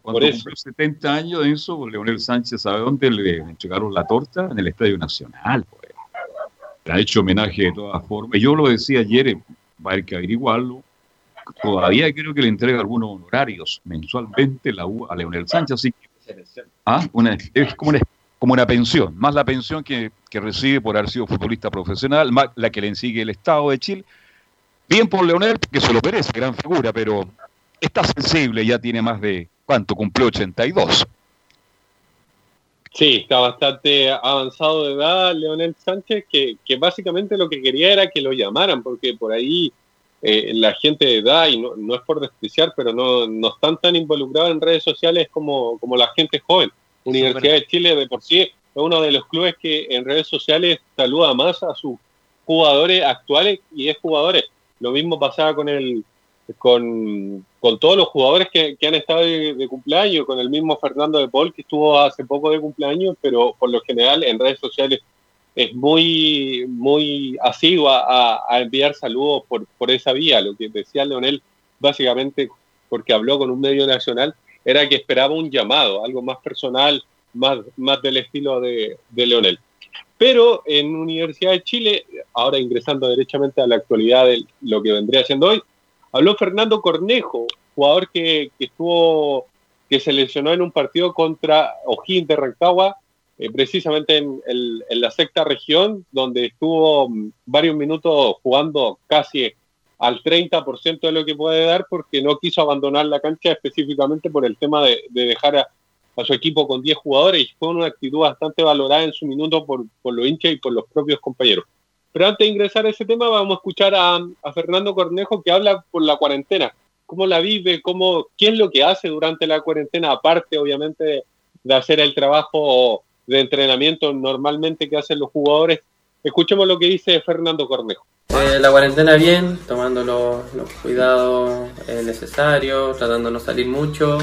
Cuando Por cumplió 70 años de eso, Leonel Sánchez, ¿sabe dónde le entregaron la torta? En el Estadio Nacional. Pues. Le ha hecho homenaje de todas formas. Yo lo decía ayer, va a haber que averiguarlo. Todavía creo que le entrega algunos honorarios mensualmente la U a Leonel Sánchez. Así que, ah, es como una, como una pensión, más la pensión que, que recibe por haber sido futbolista profesional, más la que le sigue el Estado de Chile. Bien por Leonel, que se lo merece, gran figura, pero está sensible, ya tiene más de ¿Cuánto? Cumplió 82. Sí, está bastante avanzado de edad Leonel Sánchez, que, básicamente lo que quería era que lo llamaran, porque por ahí eh, la gente de edad, y no, es por despreciar, pero no, no, están tan involucrados en redes sociales como, como la gente joven. Universidad de Chile de por sí es uno de los clubes que en redes sociales saluda más a sus jugadores actuales y es jugadores. Lo mismo pasaba con el con, todos los jugadores que, han estado de, cumpleaños, con el mismo Fernando de Paul que estuvo hace poco de cumpleaños, pero por lo general en redes sociales es muy, muy asigua a, enviar saludos por, por esa vía. Lo que decía Leonel, básicamente, porque habló con un medio nacional, era que esperaba un llamado, algo más personal, más, más del estilo de, de Leonel. Pero en Universidad de Chile, ahora ingresando derechamente a la actualidad de lo que vendría siendo hoy, Habló Fernando Cornejo, jugador que, estuvo, que se lesionó en un partido contra O'Higgins de Rancagua, eh, precisamente en, la sexta región, donde estuvo mm, varios minutos jugando casi al 30% de lo que puede dar, porque no quiso abandonar la cancha específicamente por el tema de, dejar a, su equipo con 10 jugadores y fue una actitud bastante valorada en su minuto por, por los hinchas y por los propios compañeros. Pero antes de ingresar a ese tema, vamos a escuchar a, Fernando Cornejo que habla por la cuarentena. ¿Cómo la vive? Cómo, ¿Qué es lo que hace durante la cuarentena? Aparte, obviamente, de hacer el trabajo de entrenamiento normalmente que hacen los jugadores. Escuchemos lo que dice Fernando Cornejo. Eh, la cuarentena bien, tomando los, cuidados eh, necesarios, tratando de no salir mucho.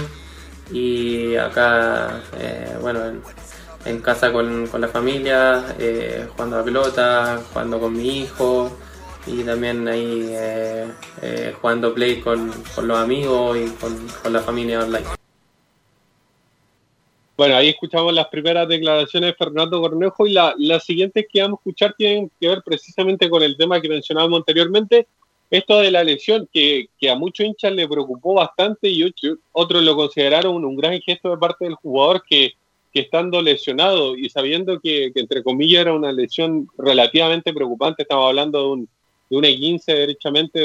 Y acá, eh, bueno, en casa con, la familia, jugando a pelota, jugando con mi hijo y también ahí jugando play con, los amigos y con, la familia online. Bueno, ahí escuchamos las primeras declaraciones de Fernando Cornejo y la, las siguientes que vamos a escuchar tienen que ver precisamente con el tema que mencionábamos anteriormente, esto de la lesión que, a muchos hinchas le preocupó bastante y otros lo consideraron un gran gesto de parte del jugador que que estando lesionado y sabiendo que, entre comillas era una lesión relativamente preocupante, estaba hablando de un, de un E15 derechamente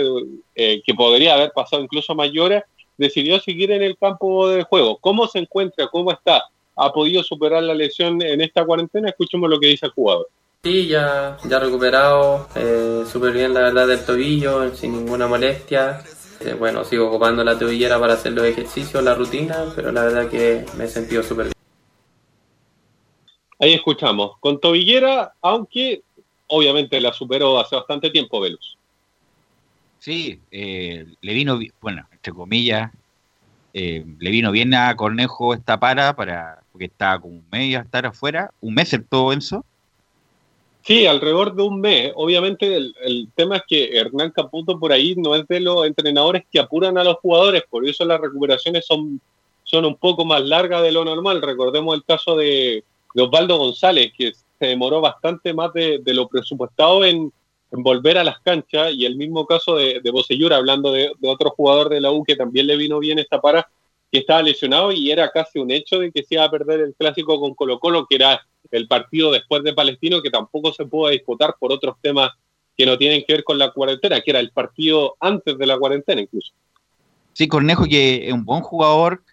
eh, que podría haber pasado incluso mayores, decidió seguir en el campo de juego. ¿Cómo se encuentra? ¿Cómo está? ¿Ha podido superar la lesión en esta cuarentena? Escuchemos lo que dice el jugador. Sí, ya, ya recuperado, eh, súper bien la verdad del tobillo, sin ninguna molestia. Eh, bueno, sigo ocupando la tobillera para hacer los ejercicios, la rutina, pero la verdad que me he sentido súper bien. Ahí escuchamos, con tobillera, aunque obviamente la superó hace bastante tiempo Velus. Sí, eh, le vino, bueno, entre comillas, eh, le vino bien a Cornejo esta para, para porque estaba como un mes a estar afuera, un mes todo Enzo. Sí, alrededor de un mes. Obviamente el, tema es que Hernán Caputo por ahí no es de los entrenadores que apuran a los jugadores, por eso las recuperaciones son, son un poco más largas de lo normal. Recordemos el caso de Osvaldo González, que se demoró bastante más de, lo presupuestado en, volver a las canchas, y el mismo caso de, de hablando de, otro jugador de la U que también le vino bien esta para, que estaba lesionado y era casi un hecho de que se iba a perder el clásico con Colo Colo, que era el partido después de Palestino, que tampoco se pudo disputar por otros temas que no tienen que ver con la cuarentena, que era el partido antes de la cuarentena incluso. Sí, Cornejo que es un buen jugador,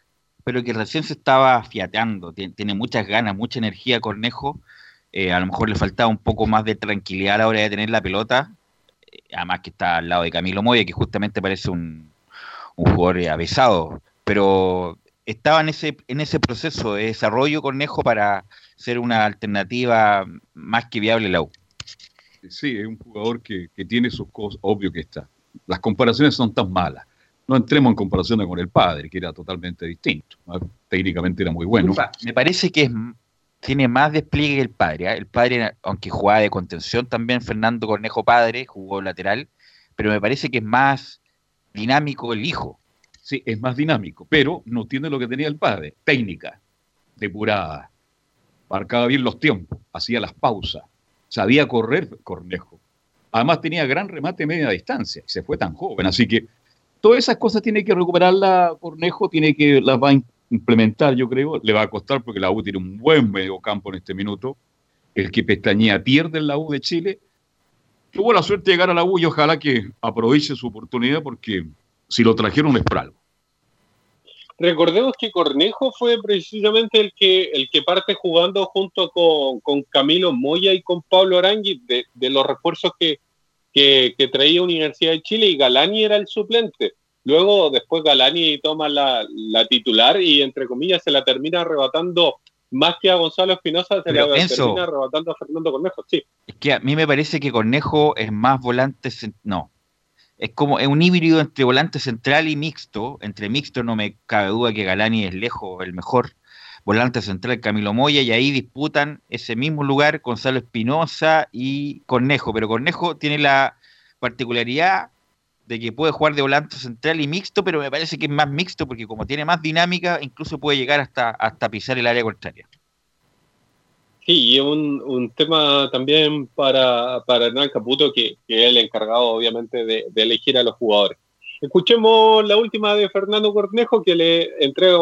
pero que recién se estaba fiateando, tiene, muchas ganas, mucha energía Cornejo, eh, a lo mejor le faltaba un poco más de tranquilidad a la hora de tener la pelota, eh, además que está al lado de Camilo Moya, que justamente parece un, un jugador avesado, pero estaba en ese, en ese proceso de desarrollo Cornejo para ser una alternativa más que viable la U. Sí, es un jugador que, que tiene sus cosas, obvio que está. Las comparaciones son tan malas no entremos en comparación con el padre, que era totalmente distinto. Técnicamente era muy bueno. Me parece que tiene más despliegue que el padre. ¿eh? El padre, aunque jugaba de contención también, Fernando Cornejo padre, jugó lateral, pero me parece que es más dinámico el hijo. Sí, es más dinámico, pero no tiene lo que tenía el padre. Técnica, depurada, marcaba bien los tiempos, hacía las pausas, sabía correr Cornejo. Además tenía gran remate media distancia, se fue tan joven, así que todas esas cosas tiene que recuperarla Cornejo, tiene que las va a implementar, yo creo. Le va a costar porque la U tiene un buen medio campo en este minuto. El que pestañea pierde en la U de Chile. Tuvo la suerte de llegar a la U y ojalá que aproveche su oportunidad porque si lo trajeron es por algo. Recordemos que Cornejo fue precisamente el que, el que parte jugando junto con, Camilo Moya y con Pablo Arangui de los refuerzos que, que, traía Universidad de Chile y Galani era el suplente. Luego, después Galani toma la, titular y, entre comillas, se la termina arrebatando más que a Gonzalo Espinosa, se la termina arrebatando a Fernando Cornejo. Sí. Es que a mí me parece que Cornejo es más volante. No. Es como es un híbrido entre volante central y mixto. Entre mixto no me cabe duda que Galani es lejos el mejor volante central Camilo Moya, y ahí disputan ese mismo lugar Gonzalo Espinosa y Cornejo, pero Cornejo tiene la particularidad de que puede jugar de volante central y mixto, pero me parece que es más mixto porque como tiene más dinámica, incluso puede llegar hasta, hasta pisar el área contraria. Sí, y un, un tema también para, para Hernán Caputo, que, que, es el encargado obviamente de, de, elegir a los jugadores. Escuchemos la última de Fernando Cornejo, que le entrega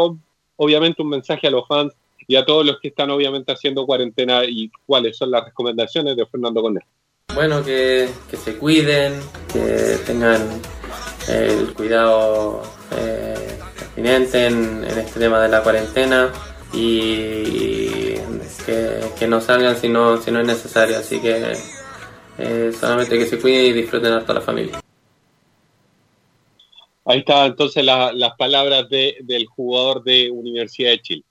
obviamente un mensaje a los fans y a todos los que están obviamente haciendo cuarentena y cuáles son las recomendaciones de Fernando Cornejo. Bueno, que, se cuiden, que tengan el cuidado eh, pertinente en, este tema de la cuarentena y que, no salgan si no, si no es necesario. Así que eh, solamente que se cuiden y disfruten a toda la familia. Ahí está entonces las palabras del jugador de Universidad de Chile.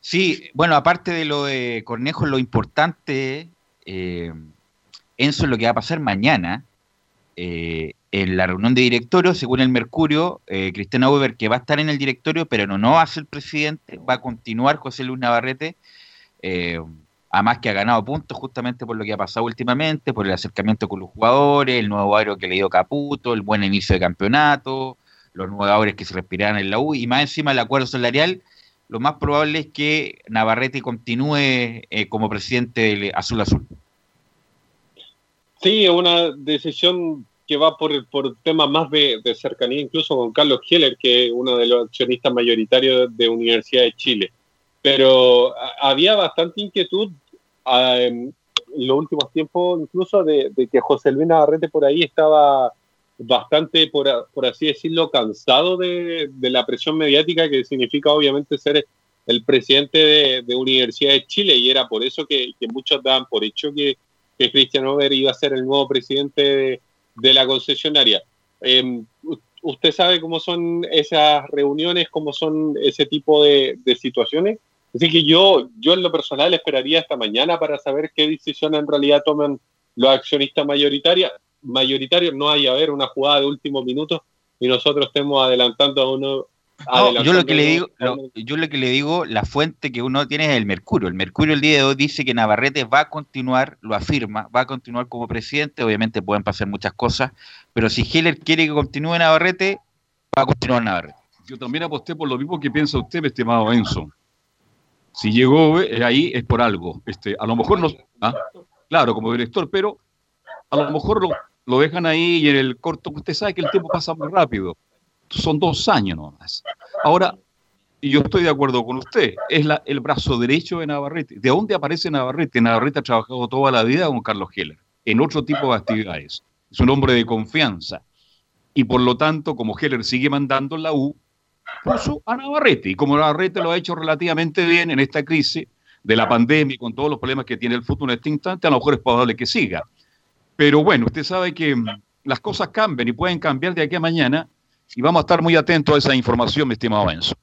Sí, bueno, aparte de lo de Cornejo, lo importante, eh, Enzo, es lo que va a pasar mañana eh, en la reunión de directorio, según el Mercurio, eh, Cristiano Weber, que va a estar en el directorio, pero no, no va a ser presidente, va a continuar José Luis Navarrete. Eh, además que ha ganado puntos justamente por lo que ha pasado últimamente, por el acercamiento con los jugadores, el nuevo aire que le dio Caputo, el buen inicio de campeonato, los nuevos jugadores que se respiraran en la U, y más encima el acuerdo salarial, lo más probable es que Navarrete continúe eh, como presidente del Azul Azul. Sí, es una decisión que va por, por temas más de, cercanía, incluso con Carlos Heller, que es uno de los accionistas mayoritarios de Universidad de Chile. Pero había bastante inquietud en los últimos tiempos, incluso de, que José Luis Navarrete por ahí estaba bastante, por, así decirlo, cansado de, la presión mediática que significa obviamente ser el presidente de, Universidad de Chile y era por eso que, muchos daban por hecho que, que Cristian Over iba a ser el nuevo presidente de, la concesionaria. Em, ¿Usted sabe cómo son esas reuniones, cómo son ese tipo de situaciones? Así que yo, yo en lo personal esperaría hasta mañana para saber qué decisión en realidad toman los accionistas mayoritarios. Mayoritarios no hay a ver una jugada de último minuto y nosotros estemos adelantando a uno. yo lo que le digo, yo lo que le digo, la fuente que uno tiene es el Mercurio. El Mercurio el día de hoy dice que Navarrete va a continuar, lo afirma, va a continuar como presidente. Obviamente pueden pasar muchas cosas, pero si Heller quiere que continúe Navarrete, va a continuar Navarrete. Yo también aposté por lo mismo que piensa usted, mi estimado Enzo. Si llegó eh, ahí es por algo. Este, a lo mejor no, ¿ah? Claro, como director, pero a lo mejor lo, dejan ahí y en el corto, usted sabe que el tiempo pasa muy rápido. Son dos años nomás. Ahora, yo estoy de acuerdo con usted, es la, el brazo derecho de Navarrete. ¿De dónde aparece Navarrete? Navarrete ha trabajado toda la vida con Carlos Heller. en otro tipo de actividades. Es un hombre de confianza. Y por lo tanto, como Heller sigue mandando la U, puso a Navarrete. Y como Navarrete lo ha hecho relativamente bien en esta crisis de la pandemia y con todos los problemas que tiene el fútbol en este instante, a lo mejor es probable que siga. Pero bueno, usted sabe que mm, las cosas cambian y pueden cambiar de aquí a mañana y vamos a estar muy atentos a esa información, mi estimado Enzo.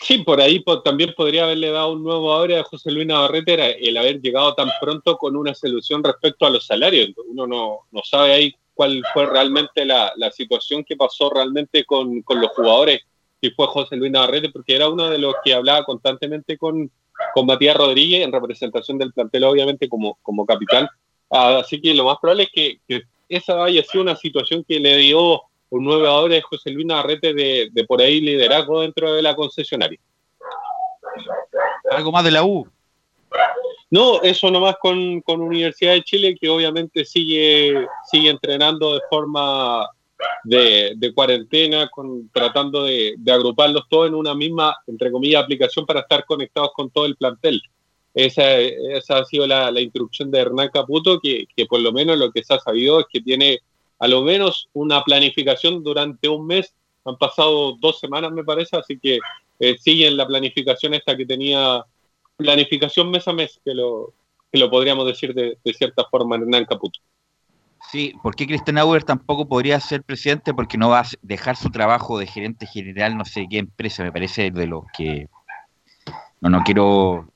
Sí, por ahí también podría haberle dado un nuevo abre a José Luis Navarrete el haber llegado tan pronto con una solución respecto a los salarios. Uno no, no sabe ahí cuál fue realmente la, la situación que pasó realmente con, con, los jugadores, si fue José Luis Navarrete, porque era uno de los que hablaba constantemente con, con Matías Rodríguez en representación del plantel, obviamente como, como capitán. Así que lo más probable es que, que esa haya sido una situación que le dio un nuevo ahora es José Luis Navarrete de, de por ahí liderazgo dentro de la concesionaria. ¿Algo más de la U? No, eso nomás con, con Universidad de Chile, que obviamente sigue, sigue entrenando de forma de, cuarentena, con, tratando de, agruparlos todos en una misma, entre comillas, aplicación para estar conectados con todo el plantel. Esa, esa ha sido la, la instrucción de Hernán Caputo, que, que, por lo menos lo que se ha sabido es que tiene a lo menos una planificación durante un mes. Han pasado dos semanas, me parece, así que eh, siguen la planificación esta que tenía, planificación mes a mes, que lo, que lo podríamos decir de, de cierta forma Hernán Caputo. Sí, ¿por qué Christian Auer tampoco podría ser presidente? Porque no va a dejar su trabajo de gerente general, no sé qué empresa, me parece de los que. No, no quiero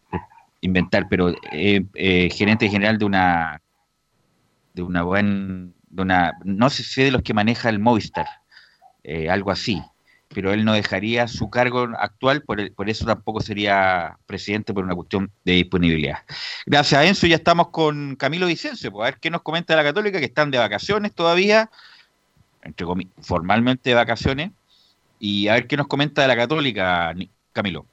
inventar, pero eh, eh, gerente general de una de una buena de una, no sé si de los que maneja el Movistar, eh, algo así, pero él no dejaría su cargo actual, por, por, eso tampoco sería presidente por una cuestión de disponibilidad. Gracias, Enzo. Ya estamos con Camilo Vicencio, pues a ver qué nos comenta la Católica, que están de vacaciones todavía, entre formalmente de vacaciones, y a ver qué nos comenta de la Católica, Camilo.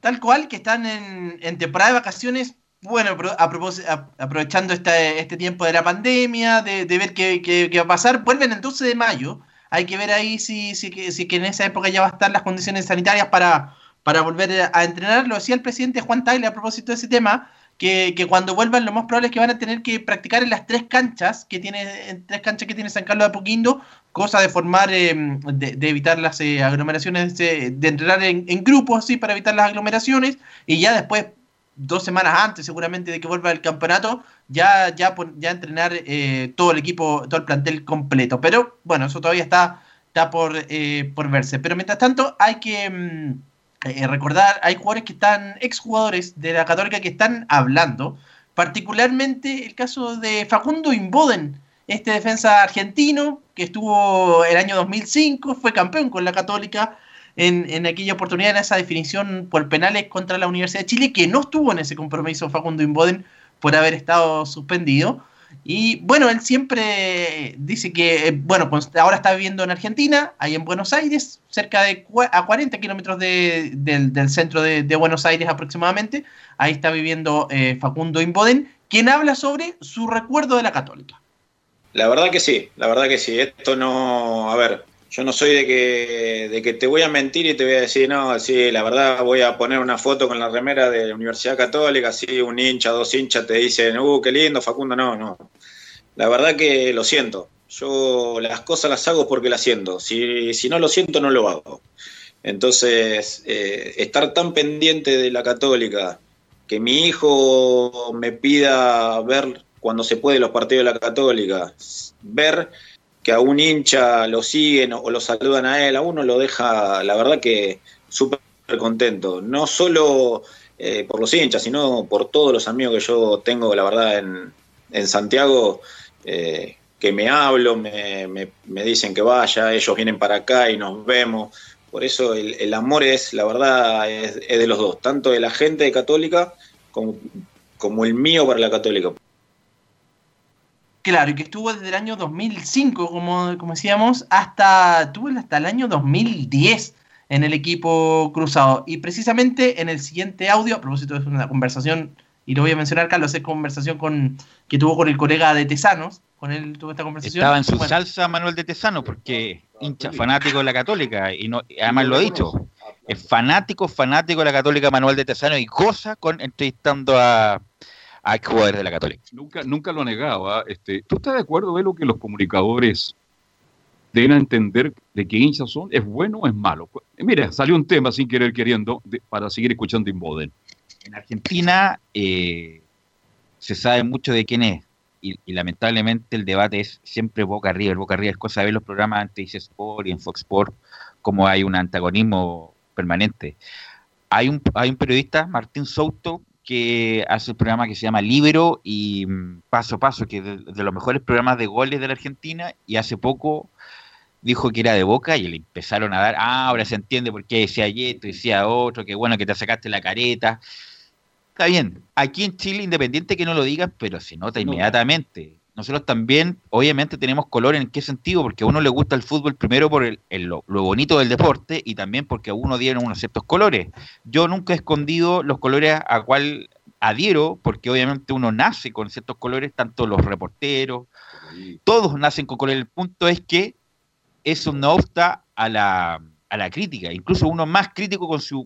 Tal cual, que están en, en temporada de vacaciones bueno, a aprovechando este, este tiempo de la pandemia, de, ver qué, qué, qué, va a pasar, vuelven el 12 de mayo. Hay que ver ahí si, si, si que en esa época ya va a estar las condiciones sanitarias para, para volver a entrenar. Lo decía el presidente Juan Tagle a propósito de ese tema, que, que, cuando vuelvan lo más probable es que van a tener que practicar en las tres canchas que tiene, en tres canchas que tiene San Carlos de Apoquindo, cosa de formar, eh, de, de, evitar las eh, aglomeraciones, de, de entrenar en, en, grupos, así, para evitar las aglomeraciones, y ya después dos semanas antes seguramente de que vuelva el campeonato, ya, ya, ya entrenar eh, todo el equipo, todo el plantel completo. Pero bueno, eso todavía está, está por, eh, por verse. Pero mientras tanto hay que mm, eh, recordar, hay jugadores que están, exjugadores de la Católica que están hablando, particularmente el caso de Facundo Imboden, este defensa argentino que estuvo el año 2005, fue campeón con la Católica en, aquella oportunidad, en esa definición por penales contra la Universidad de Chile, que no estuvo en ese compromiso Facundo Inboden por haber estado suspendido. Y bueno, él siempre dice que, eh, bueno, ahora está viviendo en Argentina, ahí en Buenos Aires, cerca de a 40 kilómetros de, del, centro de, Buenos Aires aproximadamente. Ahí está viviendo eh, Facundo Inboden, quien habla sobre su recuerdo de la Católica. La verdad que sí, la verdad que sí. Esto no, a ver, yo no soy de que, de que te voy a mentir y te voy a decir, no, sí, la verdad voy a poner una foto con la remera de la Universidad Católica, así un hincha, dos hinchas te dicen, uh, qué lindo, Facundo, no, no. La verdad que lo siento. Yo las cosas las hago porque las siento. Si, si no lo siento, no lo hago. Entonces, eh, estar tan pendiente de la católica, que mi hijo me pida ver cuando se puede los partidos de la católica, ver que a un hincha lo siguen o lo saludan a él, a uno lo deja, la verdad que súper contento. No solo eh, por los hinchas, sino por todos los amigos que yo tengo, la verdad, en, en Santiago, eh, que me hablo, me, me, me, dicen que vaya, ellos vienen para acá y nos vemos. Por eso el, amor es, la verdad, es, es, de los dos, tanto de la gente católica como, como el mío para la católica. Claro, y que estuvo desde el año 2005, como, como decíamos, hasta, estuvo hasta el año 2010 en el equipo cruzado. Y precisamente en el siguiente audio, a propósito de una conversación, y lo voy a mencionar, Carlos, es conversación con, que tuvo con el colega de Tesanos, con él tuvo esta conversación. Estaba en su bueno. salsa Manuel de Tesano, porque hincha fanático de la Católica, y no, además lo ha dicho, es fanático, fanático de la Católica Manuel de Tesano, y goza con entrevistando a a jugadores de la Católica. Nunca, nunca lo negaba. Este, ¿Tú estás de acuerdo, Velo, que los comunicadores deben entender de qué hinchas son? ¿Es bueno o es malo? Mira, salió un tema sin querer queriendo para seguir escuchando Inboden. En Argentina eh, se sabe mucho de quién es. Y, lamentablemente el debate es siempre boca arriba. El boca arriba es cosa de ver los programas antes Sport y en Fox Sport, como hay un antagonismo permanente. Hay un, hay un periodista, Martín Souto, que hace un programa que se llama Libero y mm, Paso a Paso, que es de, los mejores programas de goles de la Argentina, y hace poco dijo que era de Boca y le empezaron a dar, ah, ahora se entiende por qué decía esto, decía otro, que bueno que te sacaste la careta. Está bien, aquí en Chile, independiente que no lo digas, pero se nota inmediatamente. Nosotros también, obviamente, tenemos color en qué sentido, porque a uno le gusta el fútbol primero por el, lo, bonito del deporte y también porque a uno dieron unos ciertos colores. Yo nunca he escondido los colores a cual adhiero, porque obviamente uno nace con ciertos colores, tanto los reporteros, todos nacen con colores. El punto es que eso no obsta a la, a la crítica, incluso uno más crítico con sus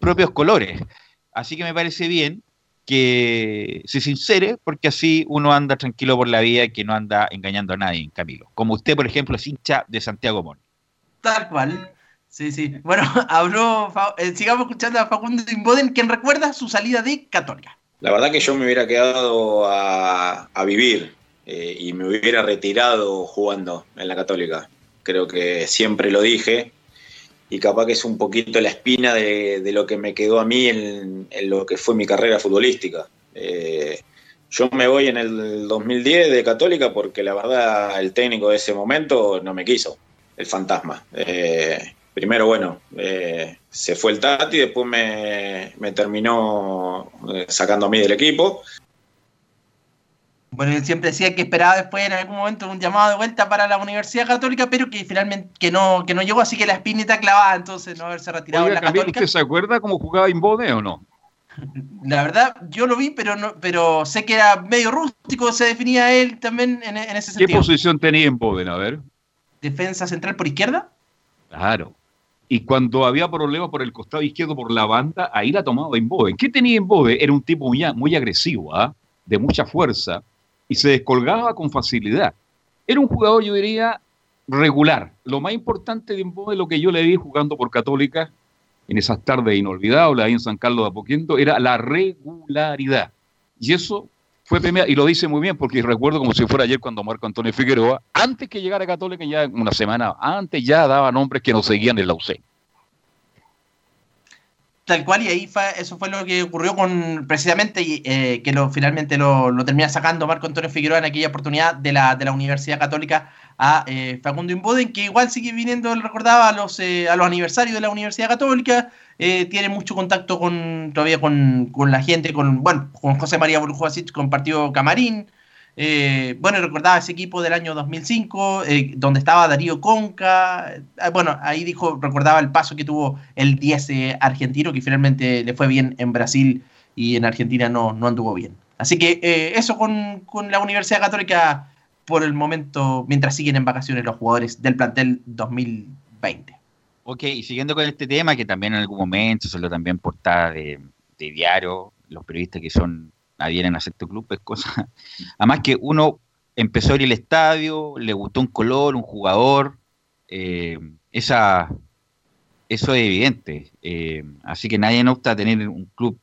propios colores. Así que me parece bien que se sincere, porque así uno anda tranquilo por la vida y que no anda engañando a nadie, Camilo. Como usted, por ejemplo, es hincha de Santiago Moni. Tal cual. Sí, sí. Bueno, habló, eh, sigamos escuchando a Facundo Imboden, quien recuerda su salida de Católica. La verdad que yo me hubiera quedado a, vivir eh, y me hubiera retirado jugando en la Católica. Creo que siempre lo dije, y capaz que es un poquito la espina de, lo que me quedó a mí en, lo que fue mi carrera futbolística. Eh, yo me voy en el 2010 de Católica porque la verdad el técnico de ese momento no me quiso, el fantasma. Eh, primero, bueno, eh, se fue el Tati, después me, me terminó sacando a mí del equipo bueno, él siempre decía que esperaba después en algún momento un llamado de vuelta para la Universidad Católica, pero que finalmente que no, que no llegó, así que la espinita clavada, entonces no haberse retirado de la Católica. ¿Usted se acuerda cómo jugaba Imbode o no? La verdad, yo lo vi, pero no, pero sé que era medio rústico, se definía él también en, ese sentido. ¿Qué posición tenía Imbode, a ver? Defensa central por izquierda. Claro. Y cuando había problemas por el costado izquierdo, por la banda, ahí la tomaba Imbode. ¿Qué tenía Imbode? Era un tipo muy, muy agresivo, ¿ah? de mucha fuerza y se descolgaba con facilidad. Era un jugador, yo diría, regular. Lo más importante de lo que yo le vi jugando por Católica en esas tardes inolvidables ahí en San Carlos de Apoquindo era la regularidad. Y eso fue premiado, y lo dice muy bien, porque recuerdo como si fuera ayer cuando Marco Antonio Figueroa, antes que llegara a Católica, ya una semana antes, ya daba nombres que nos seguían en la. Tal cual, y ahí eso fue lo que ocurrió con precisamente eh, que lo, finalmente lo, termina sacando Marco Antonio Figueroa en aquella oportunidad de la, de la Universidad Católica a eh, Facundo Imboden, que igual sigue viniendo, recordaba, a los, eh, a los aniversarios de la Universidad Católica, tiene mucho contacto con todavía con, la gente, con, bueno, con José María Burjuasic, compartió Camarín, eh, bueno, recordaba ese equipo del año 2005, eh, donde estaba Darío Conca. Eh, bueno, ahí dijo, recordaba el paso que tuvo el 10 argentino, que finalmente le fue bien en Brasil y en Argentina no, no anduvo bien. Así que eso con, la Universidad Católica por el momento, mientras siguen en vacaciones los jugadores del plantel 2020. Ok, y siguiendo con este tema, que también en algún momento solo también portada de, de diario, los periodistas que son adhieren a cierto club, es cosa. Además que uno empezó a ir al estadio, le gustó un color, un jugador, eh, esa, eso es evidente. Eh, así que nadie opta a tener un club.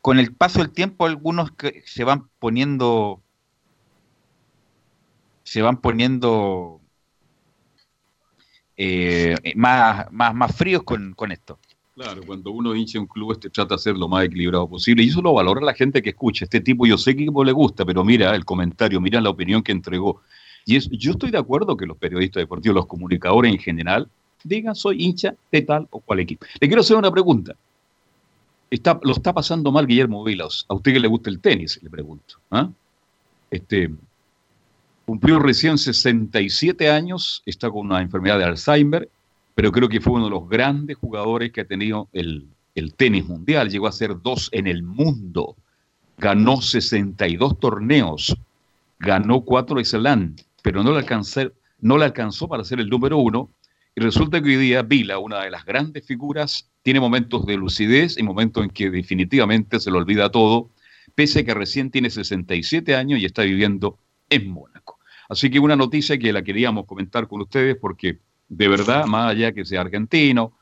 Con el paso del tiempo, algunos se van poniendo. Se van poniendo eh, más, más, más fríos con, con esto. Claro, cuando uno hincha un club, este trata de ser lo más equilibrado posible. Y eso lo valora la gente que escucha. Este tipo, yo sé que le gusta, pero mira el comentario, mira la opinión que entregó. Y es, yo estoy de acuerdo que los periodistas deportivos, los comunicadores en general, digan soy hincha de tal o cual equipo. Le quiero hacer una pregunta. Está, lo está pasando mal Guillermo Vilas. ¿A usted que le gusta el tenis? Le pregunto. ¿ah? Este, cumplió recién 67 años, está con una enfermedad de Alzheimer pero creo que fue uno de los grandes jugadores que ha tenido el, tenis mundial. Llegó a ser dos en el mundo. Ganó 62 torneos, ganó cuatro Slam, pero no le, alcanzó, no le alcanzó para ser el número uno. Y resulta que hoy día Vila, una de las grandes figuras, tiene momentos de lucidez y momentos en que definitivamente se le olvida todo, pese a que recién tiene 67 años y está viviendo en Mónaco. Así que una noticia que la queríamos comentar con ustedes porque de verdad, más allá que sea argentino,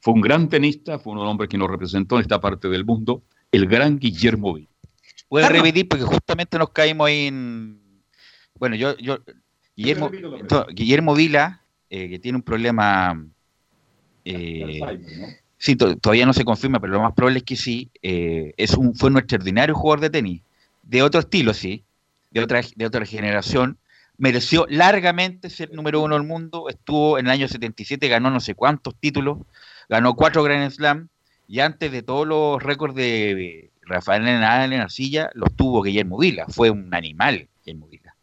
fue un gran tenista, fue un hombre que nos representó en esta parte del mundo, el gran Guillermo Vila. Puede repetir porque justamente nos caímos ahí en... Bueno, yo... yo Guillermo, Guillermo Vila, eh, que tiene un problema... Eh, sí, todavía no se confirma, pero lo más probable es que sí. Eh, es un, fue un extraordinario jugador de tenis, de otro estilo, sí, de otra, de otra generación. Mereció largamente ser número uno del mundo. Estuvo en el año 77, ganó no sé cuántos títulos, ganó cuatro Grand Slam y antes de todos los récords de Rafael Nadal en arcilla, los tuvo Guillermo Vila. Fue un animal Guillermo Vila.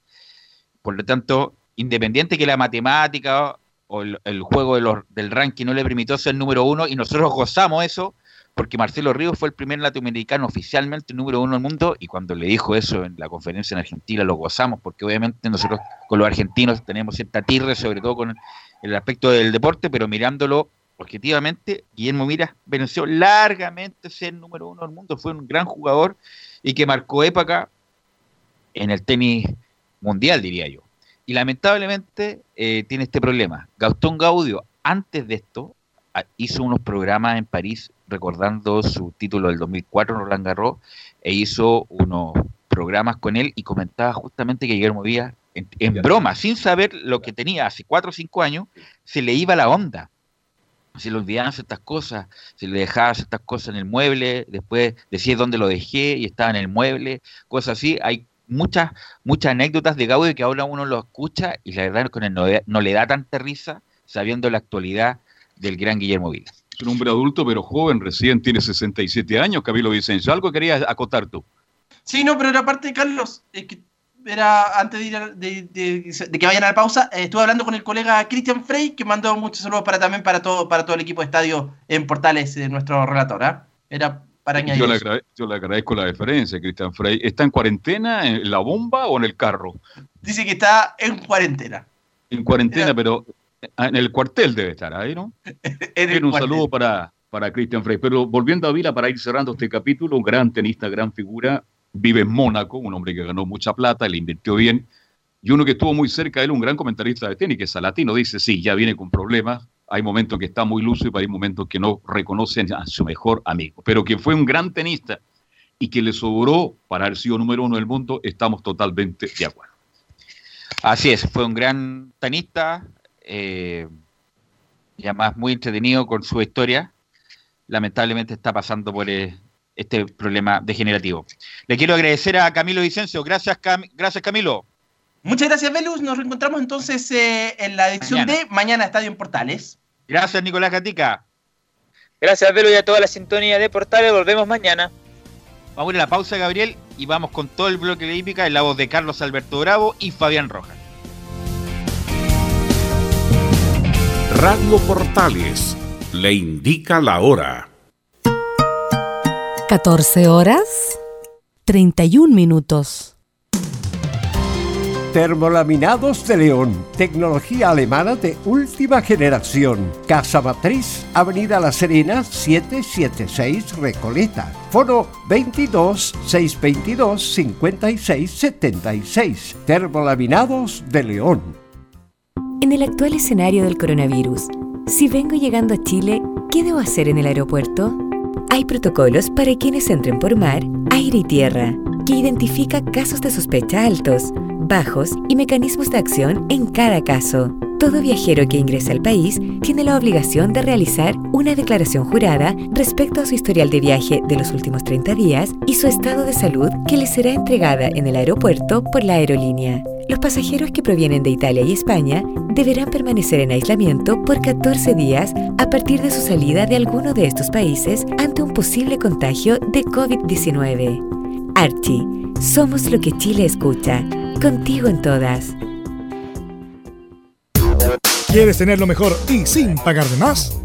Por lo tanto, independiente que la matemática o el, juego del ranking no le permitió ser número uno y nosotros gozamos eso porque Marcelo Ríos fue el primer latinoamericano oficialmente número uno del mundo y cuando le dijo eso en la conferencia en Argentina lo gozamos porque obviamente nosotros con los argentinos tenemos cierta tirre sobre todo con el aspecto del deporte pero mirándolo objetivamente, Guillermo Mira venció largamente ser número uno del mundo. Fue un gran jugador y que marcó época en el tenis mundial, diría yo. Y lamentablemente eh, tiene este problema. Gastón Gaudio, antes de esto, hizo unos programas en París recordando su título del 2004 Roland Garros e hizo unos programas con él y comentaba justamente que Guillermo Díaz, en broma, sin saber lo que tenía hace cuatro o cinco años, se le iba la onda se le olvidaban ciertas cosas, se le dejaba ciertas cosas en el mueble, después decía dónde lo dejé y estaba en el mueble, cosas así. Hay muchas muchas anécdotas de Gaudio que ahora uno lo escucha y la verdad es no, no le da tanta risa sabiendo la actualidad del gran Guillermo Vila. Es un hombre adulto pero joven, recién tiene 67 años, Camilo Vicencio. ¿Algo querías acotar tú? Sí, no, pero era parte de Carlos, que era antes de, ir de, que vayan a la pausa, eh, estuve hablando con el colega Christian Frey, que mandó muchos saludos para también para todo, para todo el equipo de estadio en Portales, de nuestro relator. ¿ah? Era para añadir. Yo le, yo le, agradezco la deferencia, Christian Frey. ¿Está en cuarentena, en la bomba o en el carro? Dice que está en cuarentena. En cuarentena, pero en el cuartel debe estar ahí, ¿no? en un saludo para, para Christian Frey. Pero volviendo a Vila, para ir cerrando este capítulo, un gran tenista, gran figura, vive en Mónaco, un hombre que ganó mucha plata, le invirtió bien, y uno que estuvo muy cerca de él, un gran comentarista de tenis, que es Salatino, dice, sí, ya viene con problemas, hay momentos que está muy lúcido y hay momentos que no reconocen a su mejor amigo, pero que fue un gran tenista y que le sobró para haber sido número uno del mundo, estamos totalmente de acuerdo. Así es, fue un gran tenista, eh, y además muy entretenido con su historia. Lamentablemente está pasando por, eh, este problema degenerativo. Le quiero agradecer a Camilo Vicencio. Gracias, gracias Camilo. Muchas gracias, Velus. Nos reencontramos entonces eh, en la edición de Mañana Estadio en Portales. Gracias, Nicolás Gatica. Gracias, Velus, y a toda la sintonía de Portales. Volvemos mañana. Vamos a ir a la pausa, Gabriel, y vamos con todo el bloque de hípica en la voz de Carlos Alberto Bravo y Fabián Rojas. Radio Portales le indica la hora. 14 horas 31 minutos. Termolaminados de León, tecnología alemana de última generación. Casa Matriz, Avenida La Serena, 776 Recoleta. Foro 22 622 56 76. Termolaminados de León. En el actual escenario del coronavirus, si vengo llegando a Chile, ¿qué debo hacer en el aeropuerto? Hay protocolos para quienes entren por mar, aire y tierra, que identifica casos de sospecha altos, bajos y mecanismos de acción en cada caso. Todo viajero que ingrese al país tiene la obligación de realizar una declaración jurada respecto a su historial de viaje de los últimos 30 días y su estado de salud que le será entregada en el aeropuerto por la aerolínea. Los pasajeros que provienen de Italia y España deberán permanecer en aislamiento por 14 días a partir de su salida de alguno de estos países ante un posible contagio de COVID-19. Archie, somos lo que Chile escucha. Contigo en todas. ¿Quieres tener lo mejor y sin pagar de más?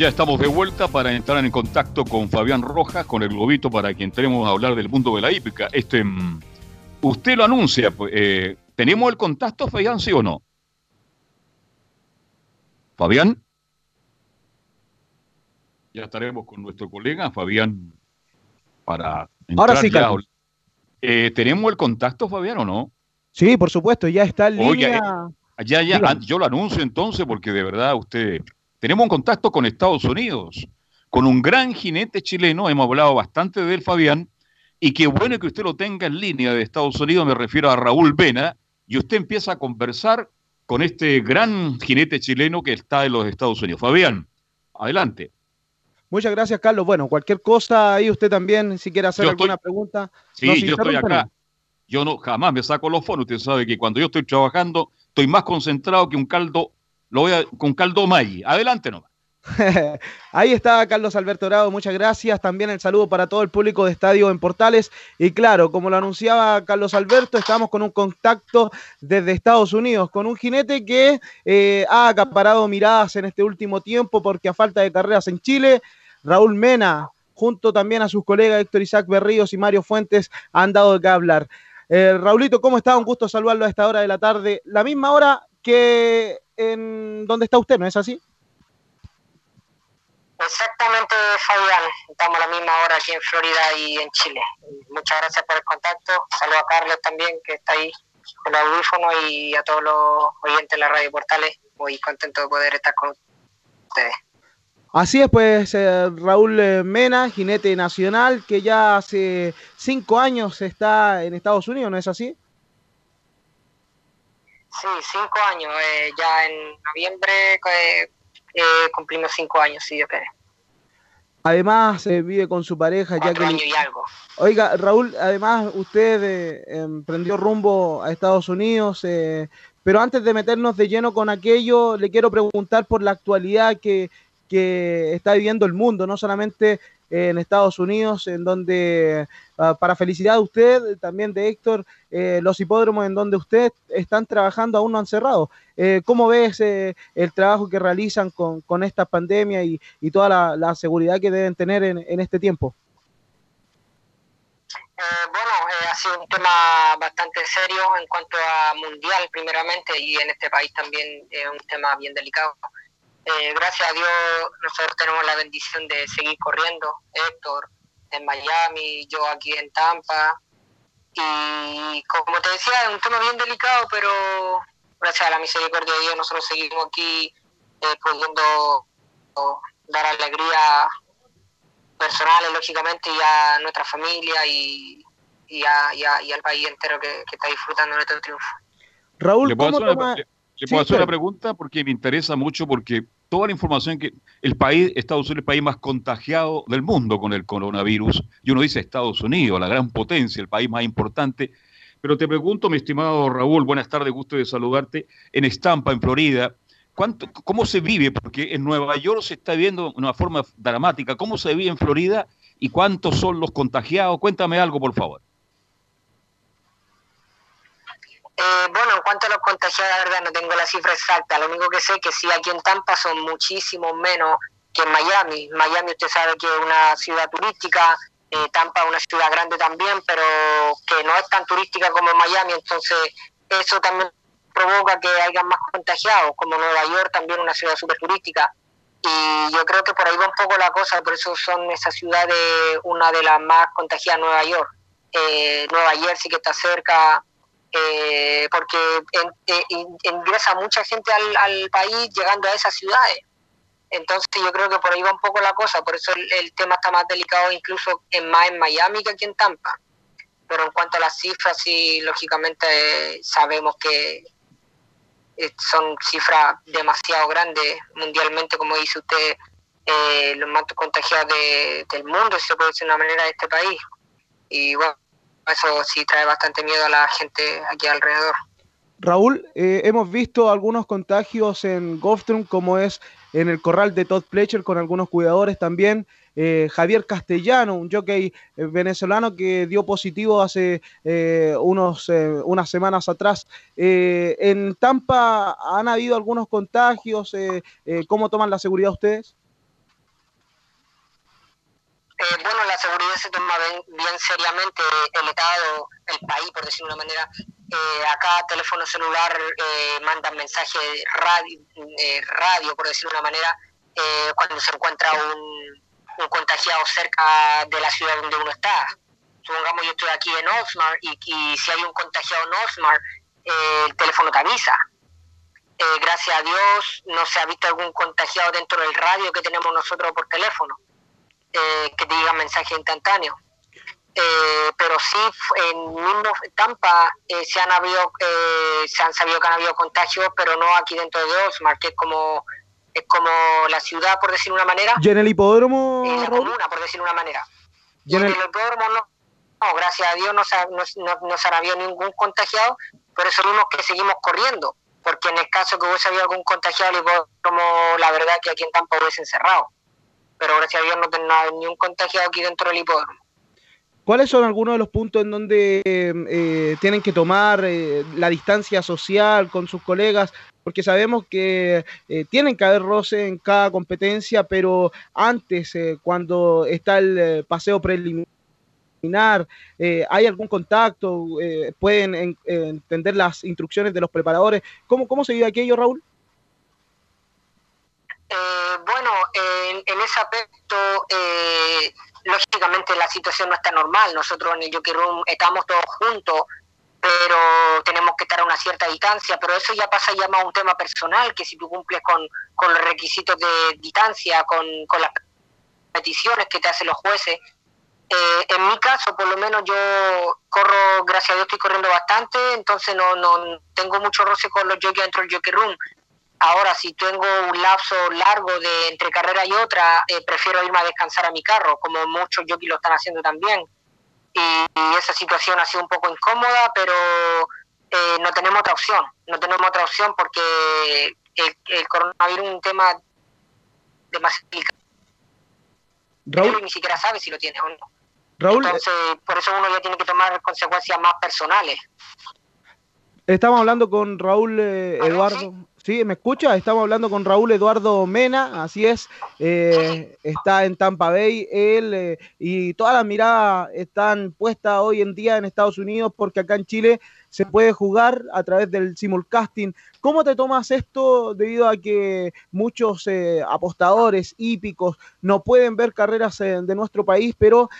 Ya estamos de vuelta para entrar en contacto con Fabián Rojas, con el globito, para que entremos a hablar del mundo de la hípica. Este, mm, usted lo anuncia, pues, eh, ¿tenemos el contacto, Fabián, sí o no? Fabián. Ya estaremos con nuestro colega Fabián para Ahora sí. Carlos. Eh, ¿Tenemos el contacto, Fabián, o no? Sí, por supuesto, ya está en línea. eh, ya, ya, Dígame. yo lo anuncio entonces porque de verdad usted... Tenemos un contacto con Estados Unidos, con un gran jinete chileno, hemos hablado bastante de él, Fabián, y qué bueno que usted lo tenga en línea de Estados Unidos, me refiero a Raúl Vena, y usted empieza a conversar con este gran jinete chileno que está en los Estados Unidos. Fabián, adelante. Muchas gracias, Carlos. Bueno, cualquier cosa ahí usted también, si quiere hacer Yo estoy- alguna pregunta. Sí, nos yo estoy acá. Yo no jamás me saco los fonos. Usted sabe que cuando yo estoy trabajando, estoy más concentrado que un caldo, lo voy a, con caldo Maggi. Adelante nomás. Ahí está Carlos Alberto Bravo, muchas gracias. También el saludo para todo el público de Estadio en Portales. Y claro, como lo anunciaba Carlos Alberto, estamos con un contacto desde Estados Unidos, con un jinete que eh, ha acaparado miradas en este último tiempo porque a falta de carreras en Chile, Raúl Mena, junto también a sus colegas Héctor Isaac Berríos y Mario Fuentes, han dado de qué hablar. Eh, Raulito, ¿cómo está? Un gusto saludarlo a esta hora de la tarde, la misma hora que en donde está usted, ¿no es así? Exactamente, Fabián. Estamos a la misma hora aquí en Florida y en Chile. Muchas gracias por el contacto. Saludo a Carlos también, que está ahí con el audífono, y a todos los oyentes de la radio Portales. Muy contento de poder estar con ustedes. Así es, pues eh, Raúl eh, Mena, jinete nacional, que ya hace cinco años está en Estados Unidos, ¿no es así? Sí, cinco años. eh, ya en noviembre eh, eh, cumplimos cinco años, si Dios quiere. Además, vive con su pareja, ya que... años y algo. Oiga, Raúl, además usted eh, emprendió rumbo a Estados Unidos, eh, pero antes de meternos de lleno con aquello, le quiero preguntar por la actualidad que, que está viviendo el mundo, no solamente en Estados Unidos, en donde, ah, para felicidad de usted, también de Héctor, eh, los hipódromos en donde usted están trabajando aún no han cerrado. Eh, ¿Cómo ves eh, el trabajo que realizan con, con esta pandemia y, y toda la, seguridad que deben tener en, en este tiempo? Eh, bueno, ha sido un tema bastante serio en cuanto a mundial primeramente y en este país también es un tema bien delicado. Eh, gracias a Dios nosotros tenemos la bendición de seguir corriendo. Héctor en Miami, yo aquí en Tampa. Y como te decía, es un tema bien delicado, pero gracias a la misericordia de Dios nosotros seguimos aquí eh, pudiendo dar alegría personales, lógicamente, y a nuestra familia y, y, a- y a- y al país entero que, que está disfrutando de nuestro triunfo. Raúl, ¿Le puedo ¿cómo? Le- Sí, puedo hacer una pregunta? Porque me interesa mucho, porque toda la información que el país, Estados Unidos, es el país más contagiado del mundo con el coronavirus. Y uno dice Estados Unidos, la gran potencia, el país más importante. Pero te pregunto, mi estimado Raúl, buenas tardes, gusto de saludarte. En Estampa, en Florida, ¿cuánto, ¿cómo se vive? Porque en Nueva York se está viendo de una forma dramática. ¿Cómo se vive en Florida y cuántos son los contagiados? Cuéntame algo, por favor. Eh, bueno, en cuanto a los contagiados, la verdad no tengo la cifra exacta. Lo único que sé es que sí, aquí en Tampa son muchísimo menos que en Miami. Miami usted sabe que es una ciudad turística, eh, Tampa es una ciudad grande también, pero que no es tan turística como Miami, entonces eso también provoca que haya más contagiados, como Nueva York también una ciudad súper turística. Y yo creo que por ahí va un poco la cosa, por eso son esas ciudades una de las más contagiadas, Nueva York. Eh, Nueva Jersey que está cerca, eh, porque eh, ingresa mucha gente al, país llegando a esas ciudades. Entonces yo creo que por ahí va un poco la cosa, por eso el, tema está más delicado incluso en más en Miami que aquí en Tampa. Pero en cuanto a las cifras, sí, lógicamente sabemos que eh, son cifras demasiado grandes mundialmente, como dice usted, los más contagiados del mundo, si se puede decir de una manera, de este país. Y bueno, eso sí trae bastante miedo a la gente aquí alrededor. Raúl, eh, hemos visto algunos contagios en Goftrum, como es en el corral de Todd Fletcher, con algunos cuidadores también. Eh, Javier Castellano, un jockey eh, venezolano que dio positivo hace unos, unas semanas atrás. en Tampa han habido algunos contagios. ¿Cómo toman la seguridad ustedes? Eh, bueno, la seguridad se toma bien, seriamente el Estado, el país, por decirlo de una manera. Eh, acá teléfono celular eh, mandan mensajes radio, eh, radio, por decirlo de una manera, cuando se encuentra un, un, contagiado cerca de la ciudad donde uno está. Supongamos yo estoy aquí en Osmar y, y si hay un contagiado en Osmar, el teléfono te avisa. gracias a Dios no se ha visto algún contagiado dentro del radio que tenemos nosotros por teléfono eh, que te diga mensaje instantáneo. Eh, pero sí, en mismo Tampa eh, se han habido, se han sabido que han habido contagios, pero no aquí dentro de Osmar, que es como es como la ciudad, por decir una manera. ¿Y en el hipódromo? la comuna, por decir una manera. ¿Y en el, hipódromo no, gracias a Dios no se, no, no, se ha habido ningún contagiado, pero son unos que seguimos corriendo, porque en el caso que hubiese habido algún contagiado, el hipódromo, la verdad que aquí en Tampa hubiese encerrado pero gracias a Dios no tengo ni un contagiado aquí dentro del hipódromo. ¿Cuáles son algunos de los puntos en donde eh, tienen que tomar eh, la distancia social con sus colegas? Porque sabemos que eh, tienen que haber roce en cada competencia, pero antes, cuando está el paseo preliminar, ¿hay algún contacto? ¿Pueden entender las instrucciones de los preparadores? ¿Cómo, cómo se vive aquello, Raúl? Eh, bueno, en, ese aspecto, eh, lógicamente la situación no está normal. Nosotros en el Jockey Room estamos todos juntos, pero tenemos que estar a una cierta distancia. Pero eso ya pasa ya más a un tema personal, que si tú cumples con, los requisitos de distancia, con, con las peticiones que te hacen los jueces. Eh, en mi caso, por lo menos yo corro, gracias a Dios estoy corriendo bastante, entonces no, no tengo mucho roce con los jockeys dentro del jockey room Ahora, si tengo un lapso largo de entre carrera y otra, eh, prefiero irme a descansar a mi carro, como muchos jockeys lo están haciendo también. Y, esa situación ha sido un poco incómoda, pero eh, no tenemos otra opción. No tenemos otra opción porque el, coronavirus es un tema demasiado delicado. Raúl, ni siquiera sabe si lo tiene o no. Raúl, Entonces, por eso uno ya tiene que tomar consecuencias más personales. Estamos hablando con Raúl eh, Eduardo. Sí, ¿me escucha? Estamos hablando con Raúl Eduardo Mena, así es, eh, está en Tampa Bay, él eh, y todas las miradas están puestas hoy en día en Estados Unidos porque acá en Chile se puede jugar a través del simulcasting. ¿Cómo te tomas esto debido a que muchos eh, apostadores hípicos no pueden ver carreras de nuestro país, pero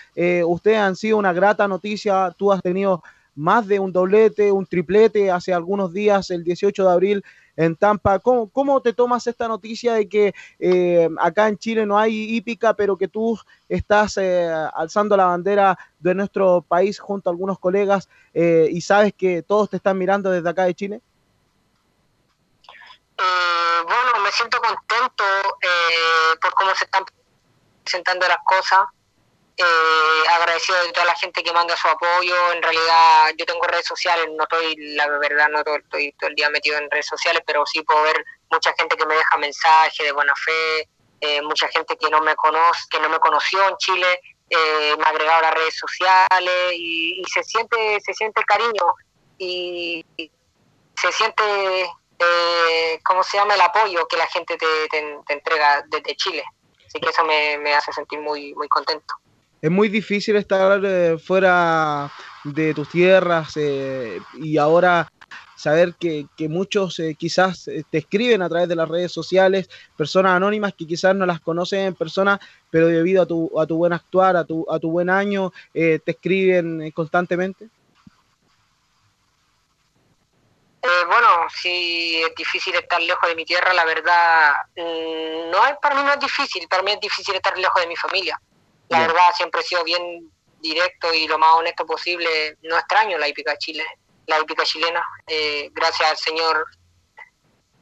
ustedes han sido una grata noticia, tú has tenido más de un doblete, un triplete hace algunos días, el 18 de abril en Tampa. ¿Cómo, te tomas esta noticia de que eh, acá en Chile no hay hípica, pero que tú estás eh, alzando la bandera de nuestro país junto a algunos colegas eh, y sabes que todos te están mirando desde acá de Chile? bueno, me me siento contento eh, por cómo se están presentando las cosas. Eh, agradecido de toda la gente que manda su apoyo. En realidad, yo tengo redes sociales, no estoy, la verdad, no todo- estoy todo el día metido en redes sociales, pero sí puedo ver mucha gente que me deja mensajes de buena fe, eh, mucha gente que no me conoce, que no me conoció en Chile, eh, me ha agregado a las redes sociales y, se siente, se siente cariño y, se siente, eh, ¿cómo se llama? El apoyo que la gente te, te- te entrega desde Chile. Así que eso me, me hace sentir muy, muy contento. Es muy difícil estar eh, fuera de tus tierras eh, y ahora saber que, muchos eh, quizás eh, te escriben a través de las redes sociales, personas anónimas que quizás no las conocen en persona, pero debido a tu, a tu buen actuar, a tu, a tu buen año, te escriben constantemente. Bueno, sí es difícil estar lejos de mi tierra, la verdad, mm, no es, para mí no es difícil, para mí es difícil estar lejos de mi familia. La Bien. verdad, siempre he sido bien directo y lo más honesto posible. No extraño la hípica chile, la hípica chilena. Eh, gracias al Señor,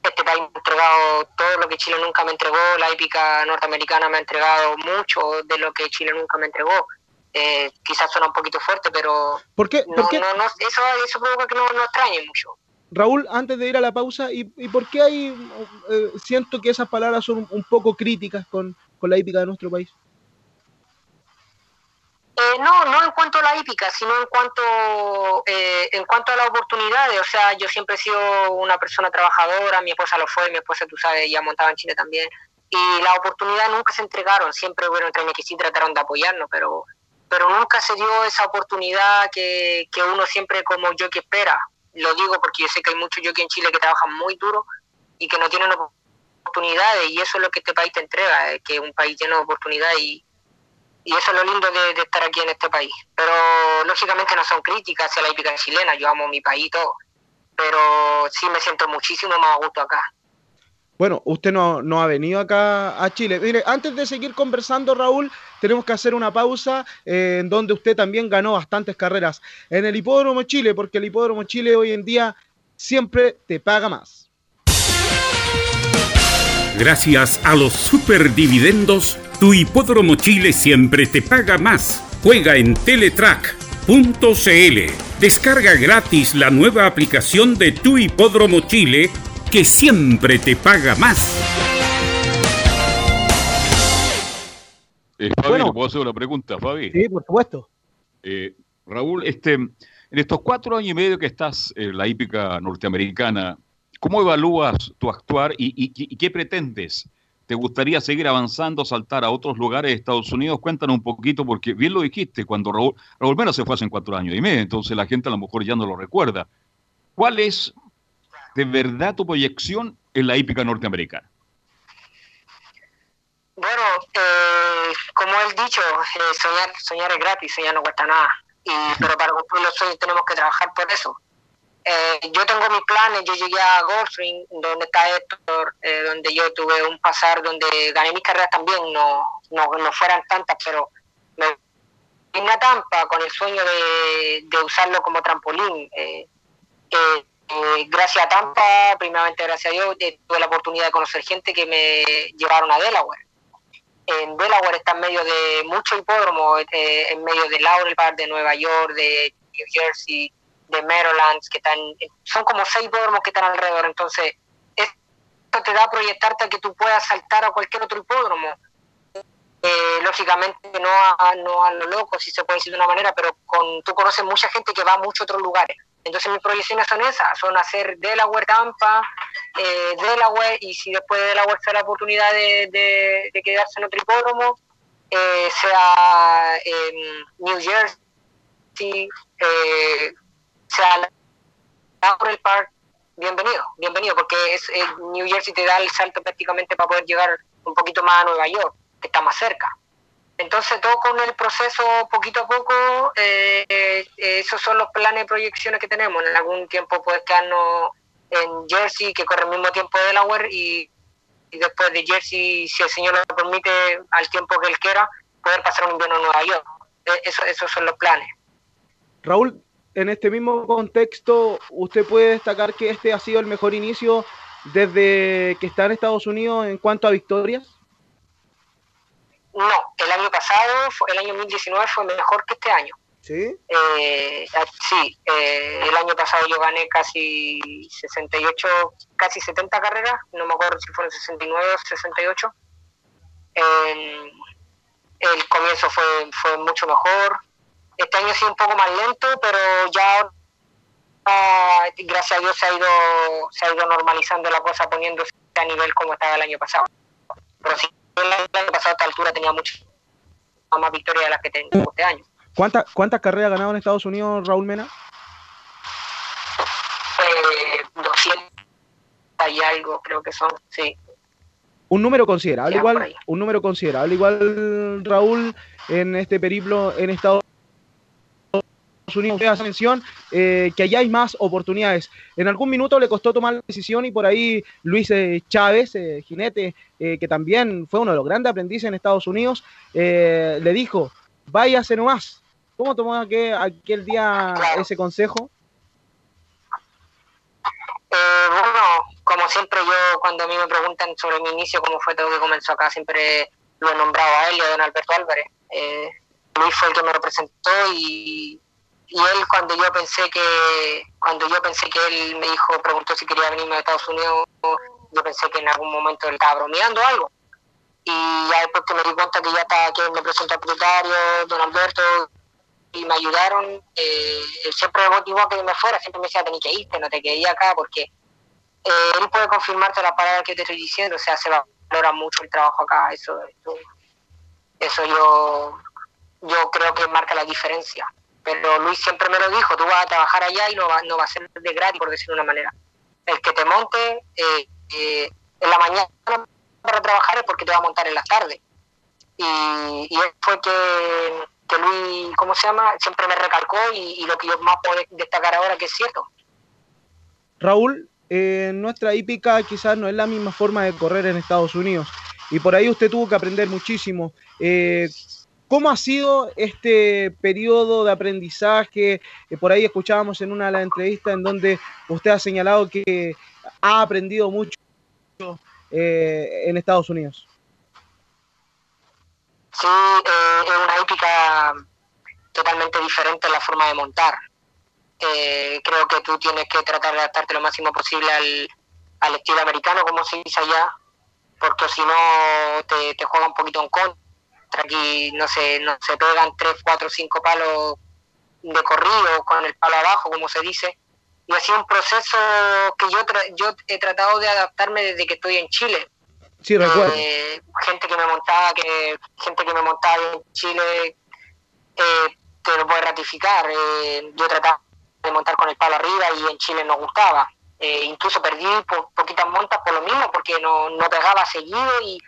este país me ha entregado todo lo que Chile nunca me entregó. La hípica norteamericana me ha entregado mucho de lo que Chile nunca me entregó. Eh, quizás suena un poquito fuerte, pero ¿Por qué? no, ¿Por qué? no, no, eso, eso provoca que no, no extrañe mucho. Raúl, antes de ir a la pausa, ¿y, y por qué hay, eh, siento que esas palabras son un, un poco críticas con, con la hípica de nuestro país? Eh, no, no en cuanto a la hípica, sino en cuanto eh, en cuanto a las oportunidades. O sea, yo siempre he sido una persona trabajadora, mi esposa lo fue, mi esposa, tú sabes, ya montaba en Chile también. Y las oportunidades nunca se entregaron, siempre bueno, entre que sí trataron de apoyarnos, pero pero nunca se dio esa oportunidad que, que uno siempre como yo que espera. Lo digo porque yo sé que hay muchos yo que en Chile que trabajan muy duro y que no tienen oportunidades y eso es lo que este país te entrega, eh, que es un país lleno de oportunidades y, y eso es lo lindo de, de estar aquí en este país. Pero lógicamente no son críticas hacia la hípica chilena, yo amo mi país y todo, pero sí me siento muchísimo más a gusto acá. Bueno, usted no, no ha venido acá a Chile. Mire, antes de seguir conversando, Raúl, tenemos que hacer una pausa eh, en donde usted también ganó bastantes carreras en el Hipódromo Chile, porque el Hipódromo Chile hoy en día siempre te paga más. Gracias a los superdividendos, tu hipódromo Chile siempre te paga más. Juega en Teletrack.cl. Descarga gratis la nueva aplicación de tu hipódromo Chile que siempre te paga más. Eh, Fabi, Bueno. ¿le puedo hacer una pregunta, Fabi? Sí, por supuesto. Eh, Raúl, este, en estos cuatro años y medio que estás en la hípica norteamericana, ¿cómo evalúas tu actuar y, y- y qué pretendes? ¿Te gustaría seguir avanzando, saltar a otros lugares de Estados Unidos? Cuéntanos un poquito, porque bien lo dijiste, cuando Raúl, Raúl Mena se fue hace cuatro años y medio, entonces la gente a lo mejor ya no lo recuerda. ¿Cuál es de verdad tu proyección en la hípica norteamericana? Bueno, eh, como he dicho, eh, soñar, soñar es gratis, soñar no cuesta nada. Y, pero para cumplir los sueños tenemos que trabajar por eso. Eh, yo tengo mis planes, yo llegué a Goldstream, donde está Héctor, eh, donde yo tuve un pasar donde gané mis carreras también, no, no, no fueran tantas, pero me vine a Tampa con el sueño de, de usarlo como trampolín. Eh, gracias a Tampa, primeramente gracias a Dios, tuve la oportunidad de conocer gente que me llevaron a Delaware en Delaware está en medio de mucho hipódromo, en medio de Laurel Park, de Nueva York, de New Jersey, de Maryland, que están, son como seis hipódromos que están alrededor, entonces esto te da a proyectarte a que tú puedas saltar a cualquier otro hipódromo. Eh, lógicamente no a, no a lo loco, si se puede decir de una manera, pero con, tú conoces mucha gente que va a muchos otros lugares. Entonces mis proyecciones son esas, son hacer Delaware, Tampa, eh, Delaware, y si después de Delaware se da la oportunidad de, de- quedarse en otro hipódromo, eh, sea en New Jersey, eh, sea Laurel Park, bienvenido, bienvenido, porque es eh, New Jersey te da el salto prácticamente para poder llegar un poquito más a Nueva York, que está más cerca. Entonces, todo con el proceso, poquito a poco, eh, eh, esos son los planes y proyecciones que tenemos. En algún tiempo puedes quedarnos en Jersey, que corre al mismo tiempo de Delaware, y, y después de Jersey, si el señor lo permite, al tiempo que él quiera, poder pasar un invierno en Nueva York. Eh, Eso, esos son los planes. Raúl, en este mismo contexto, ¿usted puede destacar que este ha sido el mejor inicio desde que está en Estados Unidos en cuanto a victorias? No, el año pasado, el año 2019 fue mejor que este año. Sí. Eh, sí, eh, el año pasado yo gané casi 68, casi 70 carreras, no me acuerdo si fueron 69 o 68. El, el comienzo fue, fue mucho mejor. Este año ha sido un poco más lento, pero ya ah, gracias a Dios se ha ido se ha ido normalizando la cosa, poniéndose a nivel como estaba el año pasado. Pero sí, el año pasado a esta altura tenía mucho más victorias de las que tengo este año. ¿Cuántas, ¿Cuántas carreras ha ganado en Estados Unidos Raúl Mena? eh, 200 y algo, creo que son, sí. Un número considerable, Ya, igual, un número considerable, igual Raúl, en este periplo en Estados Unidos. Usted hace mención eh, que allá hay más oportunidades. En algún minuto le costó tomar la decisión y por ahí Luis eh, Chávez, eh, jinete, eh, que también fue uno de los grandes aprendices en Estados Unidos, le dijo, váyase nomás. ¿Cómo tomó aquel, aquel día ese consejo? Bueno, como siempre yo cuando a mí me preguntan sobre mi inicio, cómo fue todo que comenzó acá, siempre lo he nombrado a él y a don Alberto Álvarez. Luis fue el que me representó y, y él cuando yo pensé que cuando yo pensé que él me dijo, preguntó si quería venirme a Estados Unidos, yo pensé que en algún momento él estaba bromeando algo. Y ya después que me di cuenta que ya estaba que me presentó el propietario, don Alberto, y me ayudaron, eh, él siempre motivó a que me fuera, siempre me decía, tenés que irte, no te quedé acá, porque eh, él puede confirmarte la palabra que te estoy diciendo, o sea, se valora mucho el trabajo acá, eso, eso, eso yo, yo creo que marca la diferencia. Pero Luis siempre me lo dijo, tú vas a trabajar allá y no va, no va a ser de gratis, por decirlo de una manera. El que te monte eh, eh, en la mañana para trabajar es porque te va a montar en las tardes. Y, y fue que, que Luis, ¿cómo se llama? Siempre me recalcó y, y lo que yo más puedo destacar ahora que es cierto. Raúl, eh, nuestra hípica quizás no es la misma forma de correr en Estados Unidos y por ahí usted tuvo que aprender muchísimo. Eh, ¿Cómo ha sido este periodo de aprendizaje? Eh, por ahí escuchábamos en una de las entrevistas en donde usted ha señalado que ha aprendido mucho eh, en Estados Unidos. Sí, eh, es una hípica totalmente diferente en la forma de montar. Eh, creo que tú tienes que tratar de adaptarte lo máximo posible al, estilo americano, como se dice allá, porque si no te, te juega un poquito en contra. Aquí no se, no se pegan tres, cuatro, cinco palos de corrido con el palo abajo, como se dice. Y ha sido un proceso que yo, tra- yo he tratado de adaptarme desde que estoy en Chile. Sí, recuerdo. Eh, gente que me montaba, que gente que me montaba en Chile eh, te lo puede ratificar. Eh, yo trataba de montar con el palo arriba y en Chile no gustaba. Eh, incluso perdí po- poquitas montas por lo mismo, porque no, no pegaba seguido y,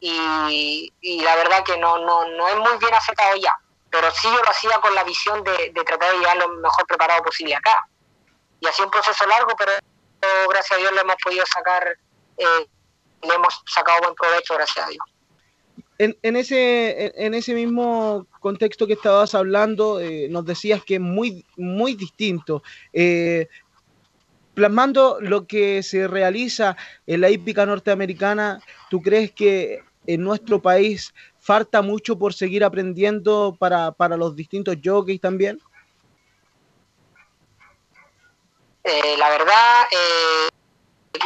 y, la verdad que no, no, no es muy bien aceptado ya. Pero sí yo lo hacía con la visión de, tratar de llegar lo mejor preparado posible acá. Y sido un proceso largo, pero gracias a Dios le hemos podido sacar, eh, le hemos sacado buen provecho, gracias a Dios. En, en ese, en ese mismo contexto que estabas hablando, eh, nos decías que es muy, muy distinto. Eh, plasmando lo que se realiza en la hípica norteamericana, ¿tú crees que en nuestro país falta mucho por seguir aprendiendo para, para los distintos jockeys también? Eh, la verdad, eh,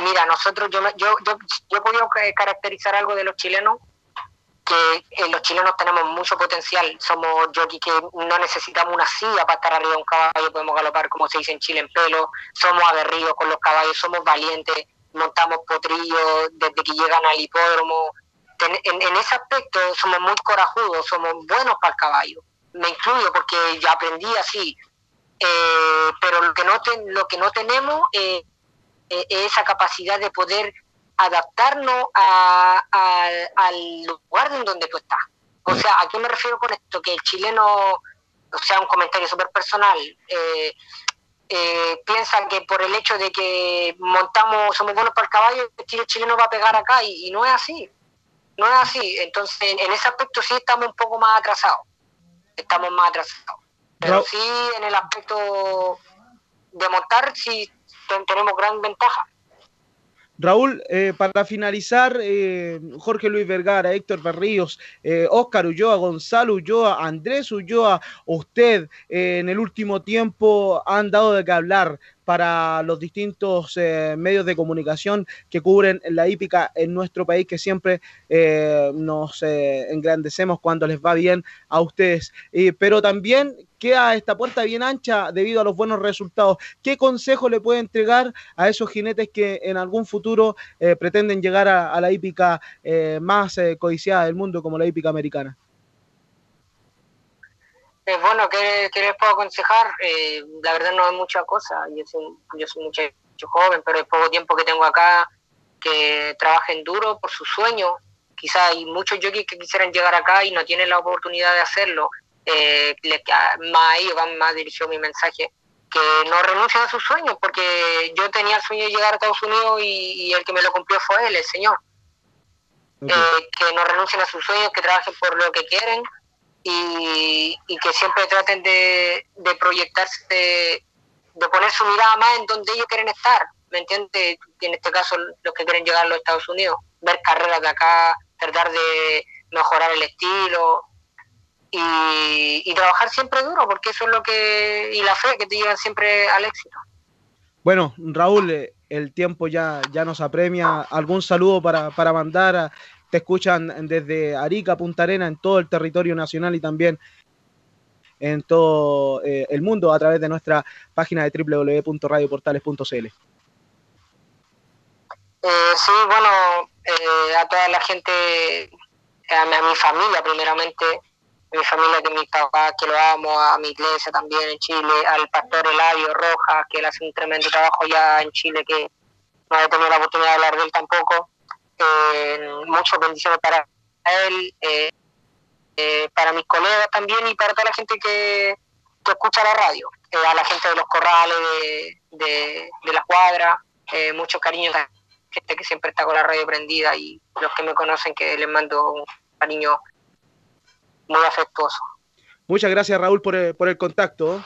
mira, nosotros, yo, yo, yo, yo he podido ca- caracterizar algo de los chilenos, que eh, los chilenos tenemos mucho potencial, somos jockeys que no necesitamos una silla para estar arriba de un caballo, podemos galopar como se dice en Chile en pelo, somos aguerridos con los caballos, somos valientes, montamos potrillos desde que llegan al hipódromo, En, ese aspecto somos muy corajudos, somos buenos para el caballo, me incluyo porque ya aprendí así, eh, pero lo que no ten- lo que no tenemos eh, eh, es esa capacidad de poder adaptarnos a- al lugar en donde tú estás. O sea, ¿a qué me refiero con esto? Que el chileno, o sea, un comentario súper personal, piensa que por el hecho de que montamos, somos buenos para el caballo, el chile- chileno va a pegar acá y no es así. No es así. Entonces, en, ese aspecto sí estamos un poco más atrasados. Estamos más atrasados. Pero sí, en el aspecto de montar, sí ten- tenemos gran ventaja. Raúl, eh, para finalizar, eh, Jorge Luis Vergara, Héctor Berríos, eh, Óscar Ulloa, Gonzalo Ulloa, Andrés Ulloa, usted en el último tiempo han dado de qué hablar para los distintos eh, medios de comunicación que cubren la hípica en nuestro país, que siempre eh, nos eh, engrandecemos cuando les va bien a ustedes. pero también queda esta puerta bien ancha debido a los buenos resultados. ¿Qué consejo le puede entregar a esos jinetes que en algún futuro pretenden llegar a, a la hípica más codiciada del mundo como la hípica americana? Eh, bueno, ¿qué, les puedo aconsejar? Eh, la verdad no hay mucha cosa. Yo soy, yo soy mucho, joven, pero es poco tiempo que tengo acá, que trabajen duro por su sueño. Quizá hay muchos jockeys que quisieran llegar acá y no tienen la oportunidad de hacerlo. Eh, más ahí va más dirigido mi mensaje, que no renuncien a sus sueños, porque yo tenía el sueño de llegar a Estados Unidos y, el que me lo cumplió fue él, el Señor. Eh, que no renuncien a sus sueños, que trabajen por lo que quieren y, que siempre traten de, proyectarse, de, poner su mirada más en donde ellos quieren estar, ¿me entiendes? En este caso, los que quieren llegar a los Estados Unidos, ver carreras de acá, tratar de mejorar el estilo y, trabajar siempre duro, porque eso es lo que, y la fe que te llevan siempre al éxito. Bueno, Raúl, eh, el tiempo ya, ya nos apremia. ¿Algún saludo para, para mandar a, te escuchan desde Arica, Punta Arena, en todo el territorio nacional y también en todo eh, el mundo a través de nuestra página de www.radioportales.cl. Eh, sí, bueno, eh, a toda la gente, a mi, familia primeramente, a mi familia que mi papá, que lo amo, a mi iglesia también en Chile, al pastor Eladio Rojas, que él hace un tremendo trabajo ya en Chile, que no he tenido la oportunidad de hablar de él tampoco eh, muchas bendiciones para él, eh, eh, para mis colegas también y para toda la gente que, escucha la radio, eh, a la gente de los corrales, de, de, la cuadra, muchos cariños a la gente que siempre está con la radio prendida y los que me conocen que les mando un cariño muy afectuoso. Muchas gracias Raúl por el, por el contacto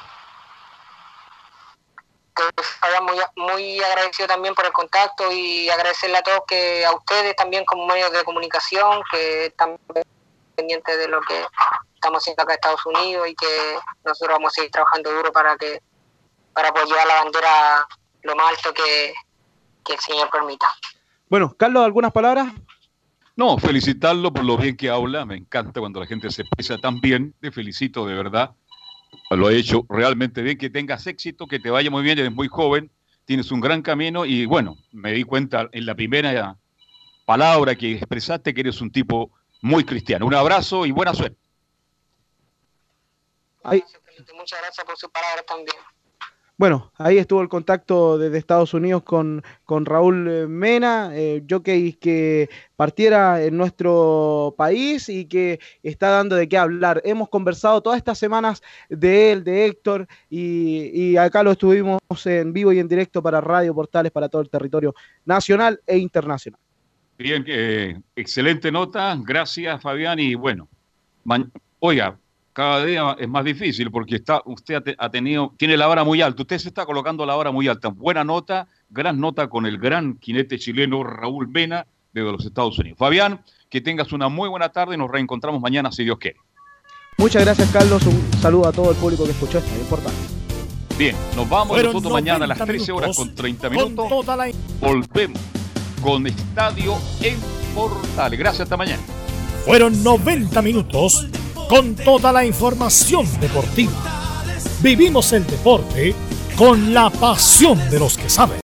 muy, muy agradecido también por el contacto y agradecerle a todos que a ustedes también como medios de comunicación que están pendientes de lo que estamos haciendo acá en Estados Unidos y que nosotros vamos a seguir trabajando duro para que para poder llevar la bandera lo más alto que, que el Señor permita. Bueno, Carlos, ¿algunas palabras? No, felicitarlo por lo bien que habla. Me encanta cuando la gente se expresa tan bien. Te felicito de verdad lo ha hecho realmente bien, que tengas éxito, que te vaya muy bien, eres muy joven, tienes un gran camino y bueno, me di cuenta en la primera palabra que expresaste que eres un tipo muy cristiano. Un abrazo y buena suerte. Muchas gracias por su palabra también. Bueno, ahí estuvo el contacto desde Estados Unidos con, con Raúl eh, Mena, eh, jockey que partiera en nuestro país y que está dando de qué hablar. Hemos conversado todas estas semanas de él, de Héctor, y, acá lo estuvimos en vivo y en directo para Radio Portales, para todo el territorio nacional e internacional. Bien, eh, excelente nota, gracias Fabián, y bueno, oiga, cada día es más difícil porque está, usted ha, tenido, tiene la vara muy alta, usted se está colocando la vara muy alta. Buena nota, gran nota con el gran jinete chileno Raúl Mena de los Estados Unidos. Fabián, que tengas una muy buena tarde y nos reencontramos mañana si Dios quiere. Muchas gracias Carlos, un saludo a todo el público que escuchó esta importante. Bien, nos vamos nosotros mañana a las 13 horas con 30 minutos. Volvemos con Estadio en Portales. Gracias, hasta mañana. Fueron 90 minutos con toda la información deportiva. Vivimos el deporte con la pasión de los que saben.